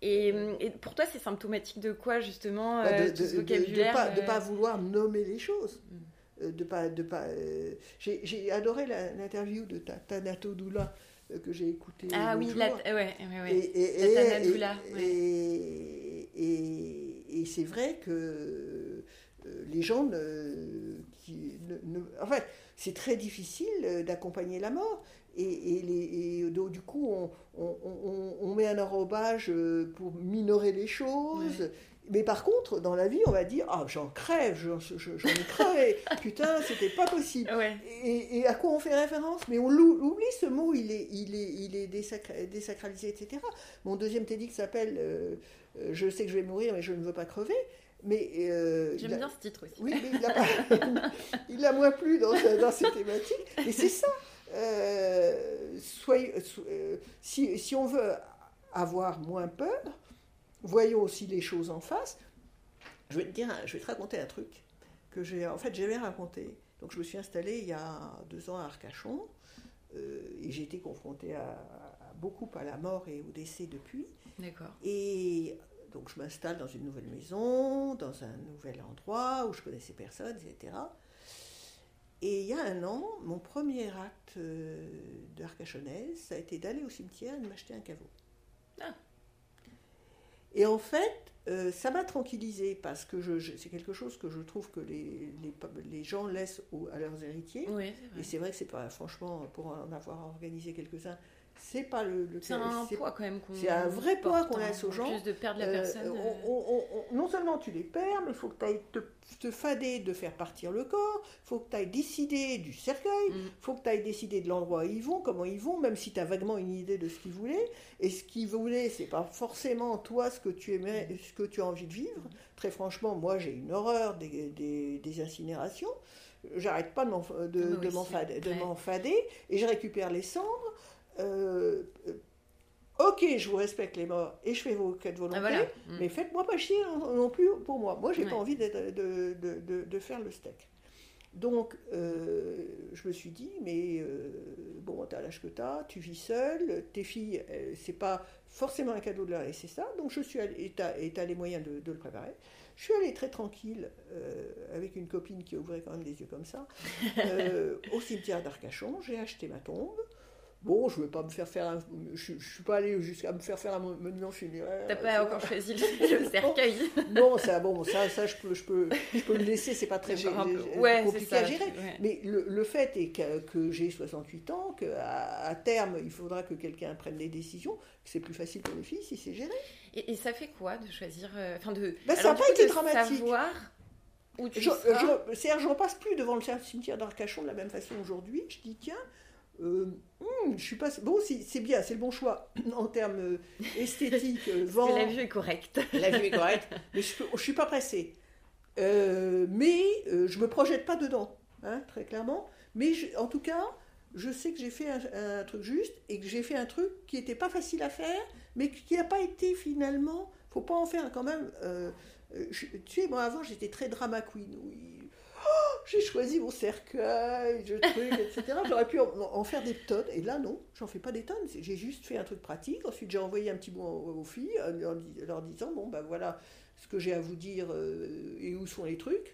S1: Et, et, pour toi, c'est symptomatique de quoi, justement,
S2: bah, de, ce vocabulaire De ne pas, vouloir nommer les choses. Mm. de pas, de pas, J'ai adoré l'interview de Tanato Doula euh, que j'ai écouté.
S1: Ah oui, la, ouais, ouais. Et,
S2: et, et, et c'est vrai que euh, les gens ne, qui, ne, en fait, c'est très difficile d'accompagner la mort. Et, les, du coup, on, on, on, met un enrobage euh, pour minorer les choses. Mais par contre, dans la vie, on va dire Ah, j'en crève, j'en ai crevé, putain, c'était pas possible. Et, à quoi on fait référence? Mais on oublie ce mot, il est, il est, il est désacralisé, etc. Mon deuxième TEDx s'appelle euh, euh, Je sais que je vais mourir, mais je ne veux pas crever. Mais
S1: euh, J'aime bien ce titre aussi.
S2: Oui, mais il l'a moins plu dans, dans ces thématiques. Mais c'est ça. soyez, si, si on veut avoir moins peur, voyons aussi les choses en face. Je vais te dire, je vais te raconter un truc que j'ai en fait jamais raconté. Donc je me suis installée il y a deux ans à Arcachon euh, et j'ai été confrontée à, beaucoup à la mort et au décès depuis.
S1: D'accord.
S2: Et donc je m'installe dans une nouvelle maison, dans un nouvel endroit où je connaissais personne, etc. Et il y a un an, mon premier acte euh, d'Arcachonnaise, ça a été d'aller au cimetière et de m'acheter un caveau. Ah. Et en fait, euh, ça m'a tranquillisé parce que c'est quelque chose que je trouve que les, les, les gens laissent à leurs héritiers. et c'est vrai que c'est pas, franchement, pour en avoir organisé quelques-uns, c'est pas le,
S1: c'est un poids quand même
S2: c'est un vrai poids qu'on laisse aux gens.
S1: Plus de perdre la euh, personne
S2: euh. non seulement tu les perds mais il faut que tu ailles te, fader de faire partir le corps il faut que tu ailles décider du cercueil il mm. faut que tu ailles décider de l'endroit où ils vont comment ils vont même si tu as vaguement une idée de ce qu'ils voulaient. Et ce qu'ils voulaient c'est pas forcément toi ce que tu aimais mm. ce que tu as envie de vivre. Très franchement moi j'ai une horreur des, des, des incinérations. J'arrête pas de m'enfader et je récupère les cendres euh, ok, je vous respecte les morts et je fais vos quêtes volonté, ah, mm. mais faites-moi pas chier non, plus pour moi. Moi, j'ai pas envie de, de, de, de, faire le steak. Donc, euh, je me suis dit, mais euh, bon, t'as l'âge que t'as, tu vis seul, tes filles, c'est pas forcément un cadeau de leur laisser ça, donc je suis allée, et t'as les moyens de, le préparer. Je suis allée très tranquille, avec une copine qui ouvrait quand même des yeux comme ça, au cimetière d'Arcachon, j'ai acheté ma tombe, Bon, je ne vais pas me faire faire un, je, ne suis pas allé jusqu'à me faire faire un monument funéraire.
S1: T'as pas encore choisi le, cercueil.
S2: non, ça, bon, ça, ça, je peux, je peux, je peux le laisser. C'est pas très compliqué à gérer. Mais le, le, fait est que, que j'ai 68 ans, qu'à à terme, il faudra que quelqu'un prenne des décisions. Que c'est plus facile pour les filles si c'est géré.
S1: Et, ça fait quoi de choisir, euh, enfin de.
S2: Bah, ça n'a pas été dramatique.
S1: Savoir
S2: je, je, je repasse plus devant le cimetière d'Arcachon de la même façon aujourd'hui. Je dis tiens euh, hmm, je suis pas bon c'est bien c'est le bon choix en termes euh, esthétiques euh,
S1: la vue est correcte.
S2: La vue est correcte mais je, ne suis pas pressée. Mais je me projette pas dedans hein, très clairement. Mais en tout cas je sais que j'ai fait un, truc juste et que j'ai fait un truc qui n'était pas facile à faire mais qui n'a pas été finalement faut pas en faire quand même tu sais moi avant j'étais très drama queen j'ai choisi mon cercueil, je truc, etc. J'aurais pu en, faire des tonnes, et là non, j'en fais pas des tonnes. J'ai juste fait un truc pratique. Ensuite, j'ai envoyé un petit mot aux, filles, en leur disant bon ben voilà ce que j'ai à vous dire euh, et où sont les trucs.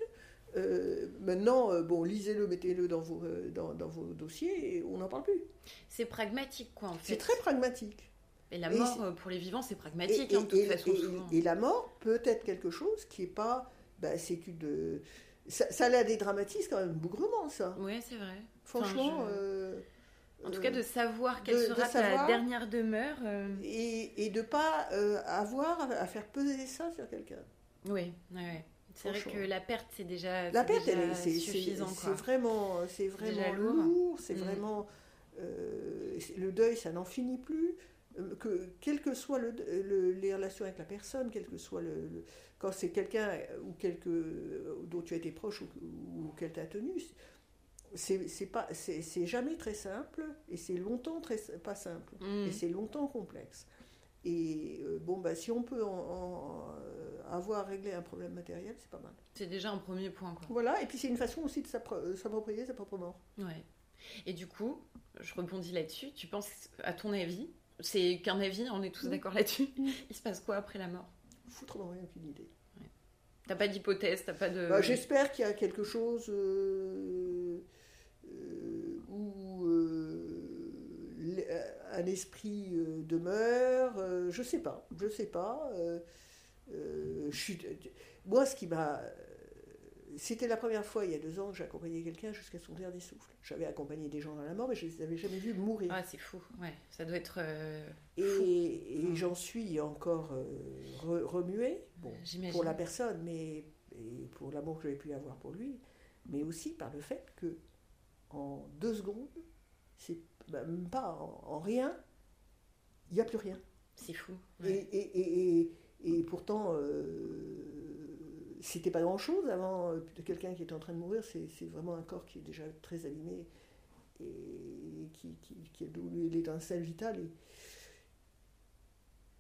S2: Euh, maintenant, euh, bon, lisez-le, mettez-le dans vos, dans, dans, vos dossiers et on n'en parle plus.
S1: C'est pragmatique, quoi, en fait.
S2: C'est très pragmatique.
S1: Et la mort, pour les vivants, c'est pragmatique, hein, de toute façon.
S2: Et, la mort peut être quelque chose qui n'est pas. Ben, c'est une ça, ça a des dramatismes quand même bougrement, ça.
S1: Oui, c'est vrai.
S2: Franchement, euh,
S1: En tout cas,
S2: euh,
S1: de savoir quelle
S2: de- de
S1: sera ta
S2: savoir-
S1: dernière demeure. euh,
S2: et, et de pas euh, avoir à faire peser ça sur quelqu'un.
S1: Oui, ouais. C'est vrai que la perte, c'est déjà,
S2: La perte,
S1: déjà
S2: elle est- c'est
S1: suffisant.
S2: c'est vraiment, c'est
S1: déjà
S2: vraiment
S1: lourd.
S2: c'est
S1: Mm.
S2: vraiment le deuil, ça n'en finit plus. Euh, Que quel que soit le, le- les relations avec la personne, quel que soit le, le- quand c'est quelqu'un ou quelque dont tu as été proche ou, ou qu'elle t'a tenu, c'est pas, c'est jamais très simple et c'est longtemps très pas simple
S1: Mm.
S2: et c'est longtemps complexe. Et euh, bon, bah, si on peut en, en, euh, avoir réglé un problème matériel, c'est pas mal.
S1: C'est déjà un premier point. Quoi.
S2: Voilà, et puis c'est une façon aussi de s'appro- euh, s'approprier sa propre mort.
S1: Ouais. Et du coup, je rebondis là-dessus. Tu penses, à ton avis, c'est qu'un avis, on est tous d'accord là-dessus. Il se passe quoi après la mort?
S2: Foutrement rien, aucune idée.
S1: T'as pas d'hypothèse, t'as pas de.
S2: Bah, J'espère qu'il y a quelque chose euh, euh, où euh, un esprit euh, demeure. euh, je sais pas, je sais pas. euh, euh, je suis, moi, ce qui m'a. C'était la première fois, il y a deux ans, que j'accompagnais quelqu'un jusqu'à son dernier souffle. J'avais accompagné des gens dans la mort, mais je ne les avais jamais vus mourir.
S1: Ah, c'est fou. Ouais, ça doit être. euh,
S2: Et, et
S1: Mm.
S2: j'en suis encore euh, re- remuée, bon, pour la personne, mais et pour l'amour que j'avais pu avoir pour lui, mais aussi par le fait que en deux secondes, c'est bah, même pas en, en rien, il n'y a plus rien.
S1: C'est fou.
S2: Et,
S1: ouais.
S2: et, et, et, et pourtant, euh, c'était pas grand-chose avant euh, de quelqu'un qui est en train de mourir. C'est vraiment un corps qui est déjà très abîmé et qui, qui, qui où l'étincelle vitale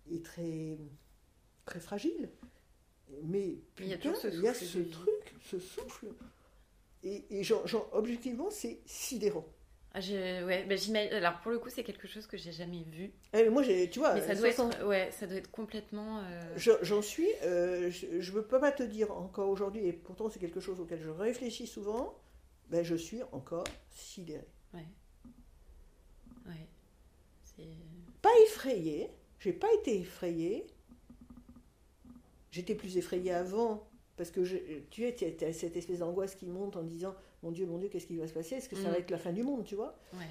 S2: est, est très, très fragile. Mais
S1: Il y a
S2: putain,
S1: ce
S2: il y a ce truc, ce souffle. Et, et genre, genre, objectivement, c'est sidérant.
S1: Ah, je- ouais, bah, j'imagine- Alors pour le coup, c'est quelque chose que j'ai jamais vu.
S2: Eh, mais moi, j'ai- tu vois,
S1: Mais ça doit
S2: 60
S1: être, ouais, ça doit être complètement. euh,
S2: Je- J'en suis, euh, je ne peux pas te dire encore aujourd'hui, et pourtant c'est quelque chose auquel je réfléchis souvent, ben je suis encore sidérée.
S1: Ouais. Ouais. C'est.
S2: Pas effrayée, j'ai pas été effrayée. J'étais plus effrayée avant, parce que je, tu es, tu as cette espèce d'angoisse qui monte en disant Mon Dieu, mon Dieu, qu'est-ce qui va se passer? Est-ce que ça
S1: Mm.
S2: va être la fin du monde, tu vois?
S1: Ouais.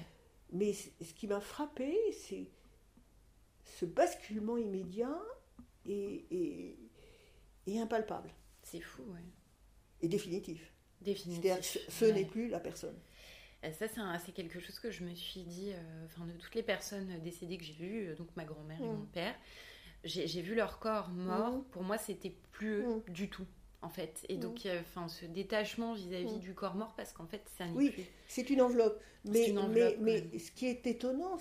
S2: Mais ce qui m'a frappé, c'est ce basculement immédiat et, et, et impalpable,
S1: C'est fou, ouais.
S2: et définitif.
S1: Définitif.
S2: Ce, ce
S1: Ouais.
S2: n'est plus la personne.
S1: Euh, Ça, c'est quelque chose que je me suis dit, euh, enfin, de toutes les personnes décédées que j'ai vues, euh, donc ma grand-mère et
S2: Mm.
S1: mon père, j'ai vu leur corps mort.
S2: Mm.
S1: Pour moi, c'était plus du tout, en fait. Et
S2: Mm.
S1: donc, euh, enfin, ce détachement vis-à-vis
S2: Mm.
S1: du corps mort, parce qu'en fait, ça n'est
S2: Oui.
S1: plus.
S2: C'est une enveloppe. Mais,
S1: une
S2: mais,
S1: enveloppe,
S2: mais
S1: ouais.
S2: ce qui est étonnant,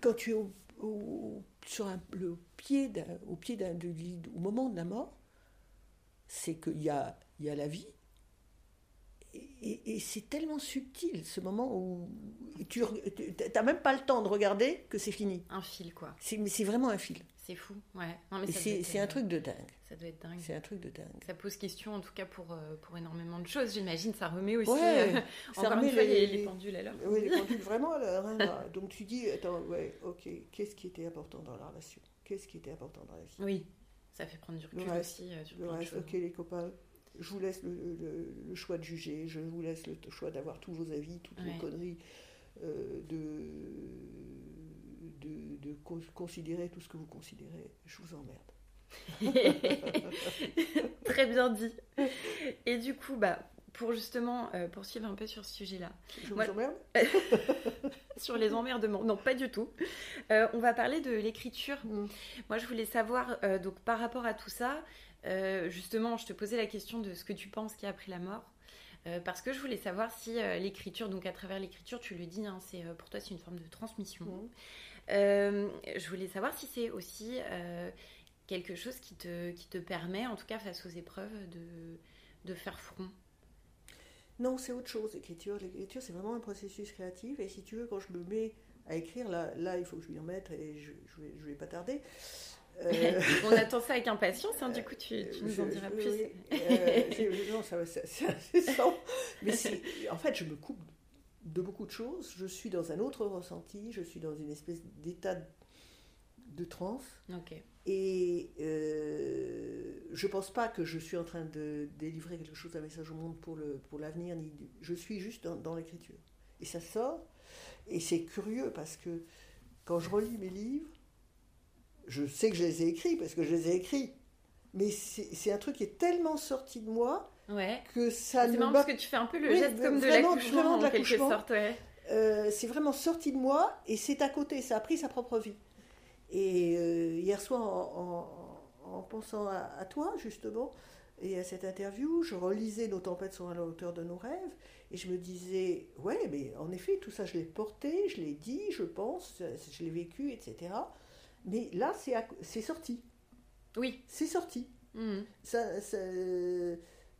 S2: quand tu es au, au- sur un- le pied au pied d'un lit, au moment de la mort, c'est qu'il y a, y a la vie. Et, et- et c'est tellement subtil ce moment où tu n'as même pas le temps de regarder que c'est fini.
S1: Un fil, quoi.
S2: C'est mais c'est vraiment un fil.
S1: C'est fou, ouais.
S2: C'est un truc de dingue.
S1: Ça doit être dingue.
S2: C'est un truc de dingue.
S1: Ça pose question, en tout cas, pour, euh, pour énormément de choses. J'imagine, ça remet aussi,
S2: Ouais,
S1: euh,
S2: ça remet
S1: une fois, les,
S2: les-
S1: les pendules à l'heure.
S2: Oui, les pendules vraiment à l'heure, hein. Donc tu dis, attends, ouais, ok, qu'est-ce qui était important dans la relation? Qu'est-ce qui était important dans la vie?
S1: Oui, ça fait prendre du recul
S2: reste,
S1: aussi euh, sur
S2: Le
S1: plein de
S2: reste,
S1: choses.
S2: ok, les copains, je vous laisse le, le- le choix de juger, je vous laisse le choix d'avoir tous vos avis, toutes
S1: Ouais.
S2: vos conneries, euh, de, de, de con- considérer tout ce que vous considérez. Je vous emmerde.
S1: Très bien dit. Et du coup, bah, pour justement euh, poursuivre un peu sur ce sujet-là,
S2: Je
S1: Moi-
S2: vous emmerde
S1: sur les emmerdements, non, pas du tout. Euh, on va parler de l'écriture.
S2: Mm.
S1: Moi, je voulais savoir, euh, donc par rapport à tout ça, justement, je te posais la question de ce que tu penses qu'il y a après la mort. Parce que je voulais savoir si l'écriture, donc à travers l'écriture, tu le dis, hein, c'est pour toi c'est une forme de transmission.
S2: Mm.
S1: Je voulais savoir si c'est aussi quelque chose qui te, qui te permet, en tout cas face aux épreuves, de, de faire front.
S2: Non, c'est autre chose, l'écriture. L'écriture, c'est vraiment un processus créatif. Et si tu veux, quand je me mets à écrire, là, là il faut que je m'y remette et je ne vais, je vais pas tarder. Euh,
S1: On attend ça avec impatience, hein, du coup tu, tu nous en diras
S2: je-
S1: plus.
S2: oui, euh, non, ça va- c'est incessant. Mais en fait, je me coupe de beaucoup de choses. Je suis dans un autre ressenti. Je suis dans une espèce d'état de, de transe.
S1: Ok.
S2: Et euh, je pense pas que je suis en train de délivrer quelque chose, un message au monde pour le pour l'avenir. Ni du- je suis juste dans, dans l'écriture. Et ça sort. Et c'est curieux parce que quand je relis mes livres, je sais que je les ai écrits parce que je les ai écrits. Mais c'est un truc qui est tellement sorti de moi
S1: ouais.
S2: que ça
S1: ne. C'est marrant parce que tu fais un peu le geste comme de l'accouchement en quelque sorte. Ouais.
S2: Euh, c'est vraiment sorti de moi et c'est à côté, ça a pris sa propre vie. Et euh, hier soir, en, pensant à, toi, justement, et à cette interview, je relisais Nos tempêtes sont à la hauteur de nos rêves, et je me disais, ouais, mais en effet, tout ça, je l'ai porté, je l'ai dit, je pense, je l'ai vécu, etc. Mais là, c'est sorti.
S1: Oui.
S2: C'est sorti.
S1: Mmh.
S2: Ça, ça,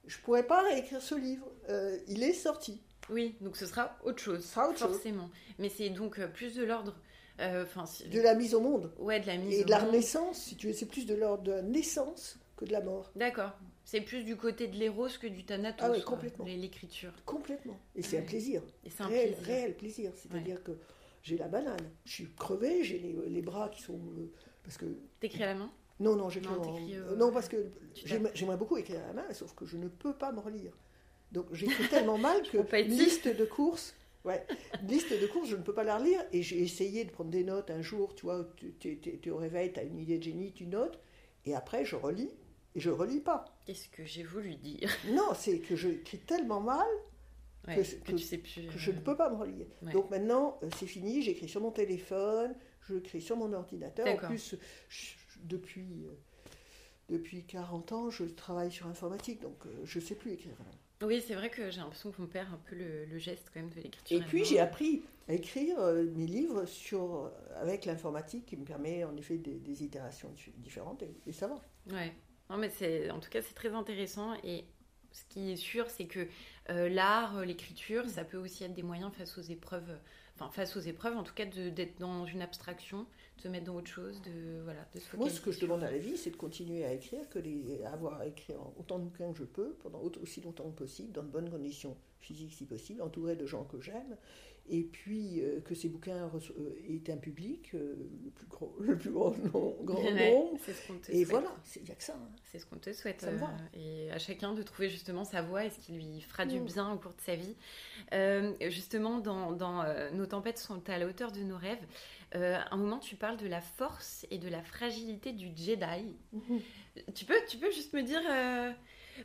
S2: je pourrais pas réécrire ce livre. Euh, il est sorti.
S1: Oui, donc ce sera autre chose.
S2: sera autre
S1: forcément. Mais c'est donc euh, plus de l'ordre. Euh,
S2: de la mise au monde.
S1: Ouais, de la mise
S2: Et de la renaissance, si tu veux, c'est plus de l'ordre de la naissance que de la mort.
S1: D'accord. C'est plus du côté de l'éros que du thanatos.
S2: Ah oui, complètement.
S1: L'écriture.
S2: Complètement. Et c'est un plaisir.
S1: Et c'est un
S2: réel,
S1: plaisir.
S2: réel plaisir. C'est-à-dire que j'ai la banane. Je suis crevée, j'ai les, les, bras qui sont. parce que.
S1: T'écris à la main?
S2: Non, non, j'écris en... Euh, non, parce que j'aimerais beaucoup écrire à la main, sauf que je ne peux pas me relire. Donc j'écris tellement mal que
S1: une
S2: liste de courses, ouais, liste de courses, je ne peux pas la relire. Et j'ai essayé de prendre des notes un jour, tu vois, tu, es au réveil, tu as une idée de génie, tu notes, et après je relis, et je relis pas.
S1: Qu'est-ce que j'ai voulu dire?
S2: Non, c'est que j'écris tellement mal que, que,
S1: sais plus,
S2: je ne peux pas me relire. Donc maintenant, euh, c'est fini, j'écris sur mon téléphone, je écris sur mon ordinateur. En plus, depuis, euh, depuis 40 ans, je travaille sur informatique, donc euh, je ne sais plus écrire.
S1: Oui, c'est vrai que j'ai l'impression qu'on perd un peu le, geste quand même de l'écriture.
S2: Et puis j'ai appris à écrire euh, mes livres sur, avec l'informatique qui me permet en effet des, itérations différentes et, ça va.
S1: Ouais. Non, mais c'est, en tout cas, c'est très intéressant et ce qui est sûr, c'est que l'art, l'écriture, ça peut aussi être des moyens face aux épreuves, enfin face aux épreuves, en tout cas, d'être dans une abstraction se mettre dans autre chose, de, voilà, de
S2: Moi, ce que je demande à la vie, c'est de continuer à écrire, que les, avoir à écrire autant de bouquins que je peux, pendant aussi longtemps que possible, dans de bonnes conditions physiques si possible, entouré de gens que j'aime, et puis euh, que ces bouquins euh, aient un public, euh, le, plus grand, le plus grand, grand nombre. et voilà, il n'y a que ça. Hein.
S1: C'est ce qu'on te souhaite. et à chacun de trouver justement sa voie et ce qui lui fera du mm. bien au cours de sa vie. justement, dans, dans Nos tempêtes sont à la hauteur de nos rêves, un moment tu parles de la force et de la fragilité du Jedi. Mhm. Tu, peux, tu peux juste me dire...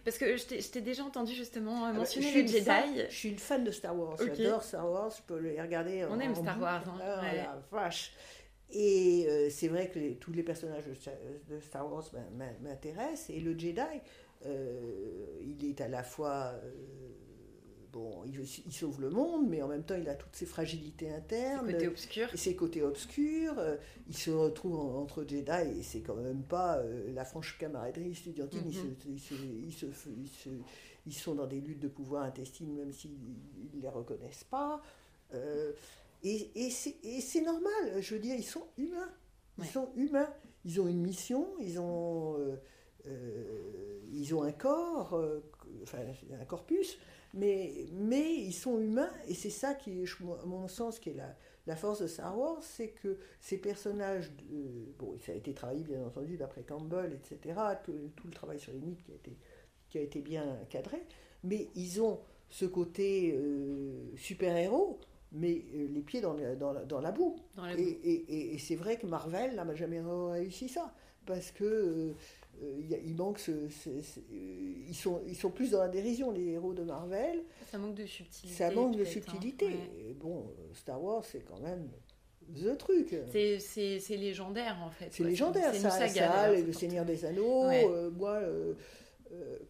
S1: Parce que je t'ai déjà entendu justement ah bah, mentionner le Jedi.
S2: je suis une fan de Star Wars. J'adore Star Wars. Je peux les regarder.
S1: On aime Star Wars. Hein.
S2: Ah, la vache. Et euh, c'est vrai que tous les personnages de Star Wars m'intéressent. Et le Jedi, euh, il est à la fois euh, bon, il, sauve le monde, mais en même temps, il a toutes ses fragilités internes.
S1: Ses côtés obscurs.
S2: Ses côtés obscurs. Euh, il se retrouve entre Jedi et c'est quand même pas euh, la franche camaraderie estudiantine. ils, sont dans des luttes de pouvoir intestines, même s'ils ne les reconnaissent pas. Euh, et, et c'est normal, je veux dire, ils sont humains. Ils sont humains. Ils ont une mission, ils ont, ils ont un corps, enfin un corpus mais, mais ils sont humains, et c'est ça qui est, à mon sens, qui est la, la force de Star Wars, c'est que ces personnages, bon, ça a été travaillé bien entendu d'après Campbell, etc., tout, tout, le travail sur les mythes qui a été, qui a été bien cadré, mais ils ont ce côté euh, super-héros, mais euh, les pieds dans la, dans dans la boue. et, et, et, c'est vrai que Marvel n'a jamais réussi ça, parce que... Euh, il, manque euh, ils, sont, ils sont plus dans la dérision, les héros de Marvel.
S1: Ça manque de subtilité.
S2: Ça manque de hein. subtilité. bon, Star Wars, c'est quand même the truc.
S1: C'est légendaire, en fait.
S2: C'est légendaire, ça, ça, Le Seigneur des Anneaux, euh, moi...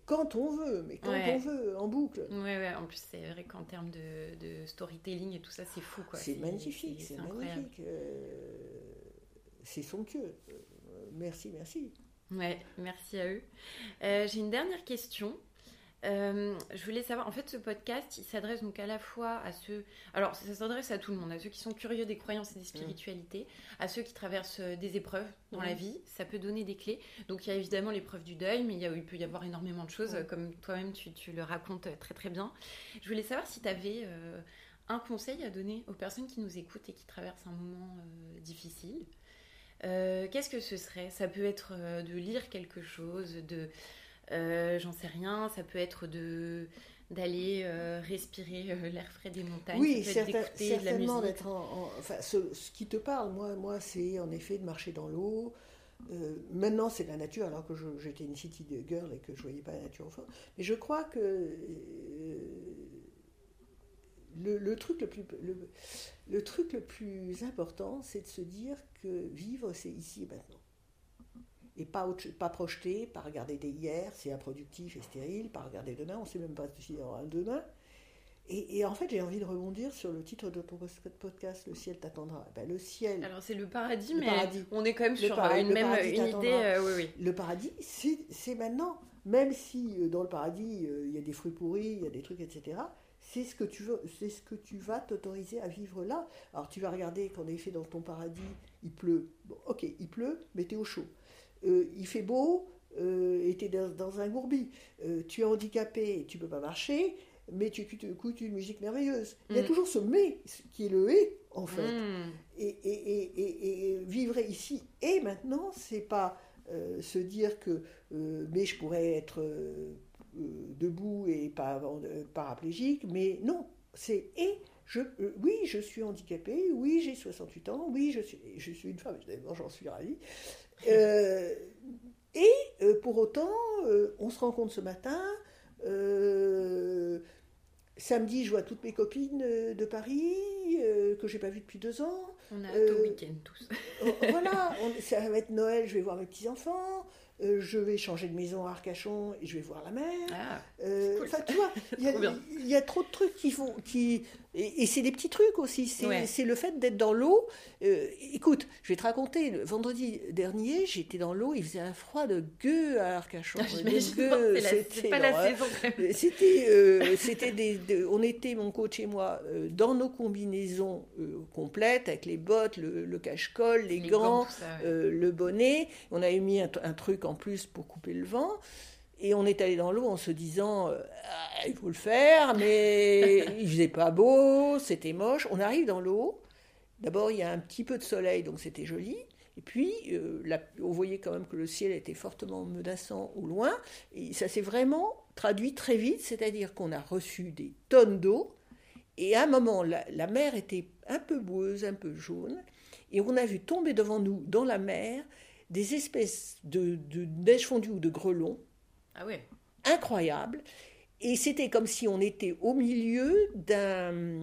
S2: quand on veut, mais quand on veut, en boucle.
S1: Ouais, ouais. En plus, c'est vrai qu'en termes de, de, storytelling et tout ça, c'est fou, quoi.
S2: C'est magnifique, c'est magnifique. c'est somptueux. merci, merci.
S1: Ouais, merci à eux. Euh, j'ai une dernière question. Euh, je voulais savoir, en fait, ce podcast, il s'adresse donc à la fois à ceux, alors ça s'adresse à tout le monde, à ceux qui sont curieux des croyances et des spiritualités, à ceux qui traversent euh, des épreuves dans la vie, ça peut donner des clés. Donc il y a évidemment l'épreuve du deuil, mais il, y a, il peut y avoir énormément de choses, comme toi-même tu, tu, le racontes très très bien. Je voulais savoir si tu avais un conseil à donner aux personnes qui nous écoutent et qui traversent un moment difficile. Euh, qu'est-ce que ce serait? Ça peut être euh, de lire quelque chose, de, euh, j'en sais rien, ça peut être de d'aller euh, respirer l'air frais des montagnes,
S2: Oui,
S1: ça peut être
S2: certain-
S1: d'écouter de la
S2: certainement
S1: musique.
S2: d'être en, en- enfin, ce, ce qui te parle, moi, moi c'est en effet de marcher dans l'eau. Euh, maintenant, c'est la nature, alors que j'étais une city girl et que je voyais pas la nature au fond. Mais je crois que euh, le, le truc le plus le, le truc le plus important, c'est de se dire que vivre, c'est ici et maintenant. Et pas, autre- pas projeter, pas regarder des hier, c'est improductif et stérile, pas regarder demain, on ne sait même pas s'il y aura un demain. Et, et en fait, j'ai envie de rebondir sur le titre de ton podcast, Le ciel t'attendra. Ben, le ciel,
S1: Alors c'est le paradis,
S2: Le
S1: mais
S2: paradis.
S1: on est quand même sur une même une idée. euh, oui, oui.
S2: le paradis, c'est c'est maintenant. Même si euh, dans le paradis, euh, il y a des fruits pourris, il y a des trucs, etc., c'est ce que tu veux, c'est ce que tu vas t'autoriser à vivre là. Alors tu vas regarder qu'en effet, dans ton paradis, il pleut. Bon, ok, il pleut, mais t'es au chaud. Euh, il fait beau, euh, et t'es dans, dans un gourbi. Euh, tu es handicapé, tu peux pas marcher, mais tu écoutes, une musique merveilleuse. Il y a
S1: Mm.
S2: toujours ce mais qui est le et, en fait.
S1: Mm.
S2: Et, et- et- et- vivre ici et maintenant, c'est pas se dire que mais je pourrais être debout et pas euh, paraplégique, mais non, c'est et je, euh, oui, je suis handicapée, oui, j'ai 68 ans, oui, je suis, je suis une femme, j'en suis ravie. Euh, et euh, pour autant, euh, on se rencontre ce matin. euh, samedi, je vois toutes mes copines euh, de Paris euh, que j'ai pas vues depuis deux ans.
S1: On a hâte
S2: Euh,
S1: au week-end tous.
S2: Oh, voilà, on- ça va être Noël, je vais voir mes petits-enfants, euh, je vais changer de maison à Arcachon et je vais voir la mer.
S1: Ah,
S2: Euh,
S1: cool,
S2: tu vois, il y, y a trop de trucs qui font. Qui, et, et c'est des petits trucs aussi. C'est
S1: Ouais.
S2: le fait d'être dans l'eau. Euh, écoute, je vais te raconter. Le vendredi dernier, j'étais dans l'eau, il faisait un froid de gueux à Arcachon.
S1: La-
S2: c'était
S1: pas la saison. même.
S2: C'était, euh, c'était des, de- on était, mon coach et moi, euh, dans nos combinaisons euh, complètes, avec les bottes, le, le cache-col, les, gants,
S1: tout ça, ouais.
S2: euh, le bonnet. On avait mis un, un truc en plus pour couper le vent. Et on est allé dans l'eau en se disant, euh, Ah, il faut le faire, mais il faisait pas beau, c'était moche. On arrive dans l'eau. D'abord, il y a un petit peu de soleil, donc c'était joli. Et puis, euh, la- on voyait quand même que le ciel était fortement menaçant au loin. Et ça s'est vraiment traduit très vite, c'est-à-dire qu'on a reçu des tonnes d'eau. Et à un moment, la, la mer était un peu boueuse, un peu jaune. Et on a vu tomber devant nous, dans la mer, des espèces de, de neige fondue ou de grelons
S1: Ah ouais.
S2: incroyables. Et c'était comme si on était au milieu d'un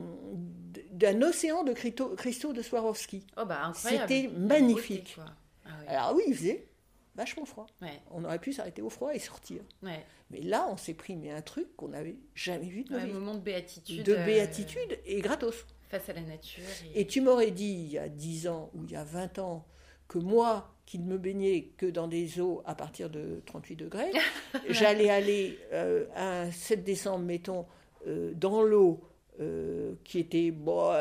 S2: d'un océan de cristaux, de Swarovski.
S1: Oh bah incroyable.
S2: C'était
S1: beauté,
S2: magnifique.
S1: Ah.
S2: Alors oui, il faisait vachement froid.
S1: Ouais,
S2: On aurait pu s'arrêter au froid et sortir.
S1: ouais.
S2: Mais là, on s'est pris mais un truc qu'on n'avait jamais vu de
S1: un moment de béatitude.
S2: De
S1: euh,
S2: béatitude et gratos.
S1: face à la nature.
S2: Et tu m'aurais dit il y a 10 ans ou il y a 20 ans que moi, qui ne me baignais que dans des eaux à partir de 38 degrés, j'allais aller euh, un 7 décembre, mettons, euh, dans l'eau euh, qui était bon,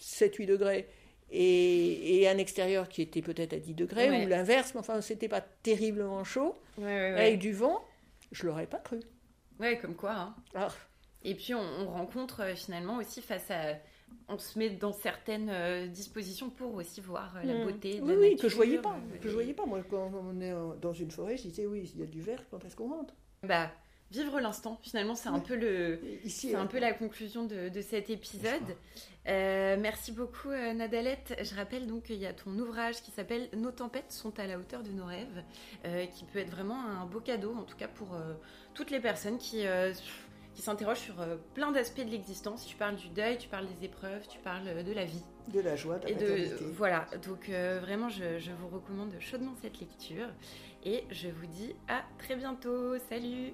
S2: 7-8 degrés et, et un extérieur qui était peut-être à 10 degrés
S1: Ouais.
S2: ou l'inverse, mais enfin, c'était pas terriblement chaud,
S1: Ouais, ouais, ouais.
S2: avec du vent, je l'aurais pas cru.
S1: Ouais, comme quoi. hein.
S2: Ah,
S1: Et puis on, on rencontre finalement aussi face à. On se met dans certaines euh, dispositions pour aussi voir euh, la
S2: Hmm.
S1: beauté de
S2: oui,
S1: la
S2: oui,
S1: nature.
S2: que je voyais pas,
S1: euh,
S2: que je voyais pas. Moi, quand on est dans une forêt, je disais oui, il y a du vert, quand est-ce qu'on rentre?
S1: Bah, vivre l'instant, finalement, c'est un peu le. C'est un peu la conclusion de, de cet épisode. Euh, merci beaucoup euh, Nadalette. Je rappelle donc qu'il y a ton ouvrage qui s'appelle Nos tempêtes sont à la hauteur de nos rêves, euh, qui peut être vraiment un beau cadeau, en tout cas pour toutes les personnes qui, qui s'interroge sur euh, plein d'aspects de l'existence. Tu parles du deuil, tu parles des épreuves, tu parles euh, de la vie.
S2: De la joie, de
S1: Voilà, donc euh, vraiment, je vous recommande chaudement cette lecture. Et je vous dis à très bientôt. Salut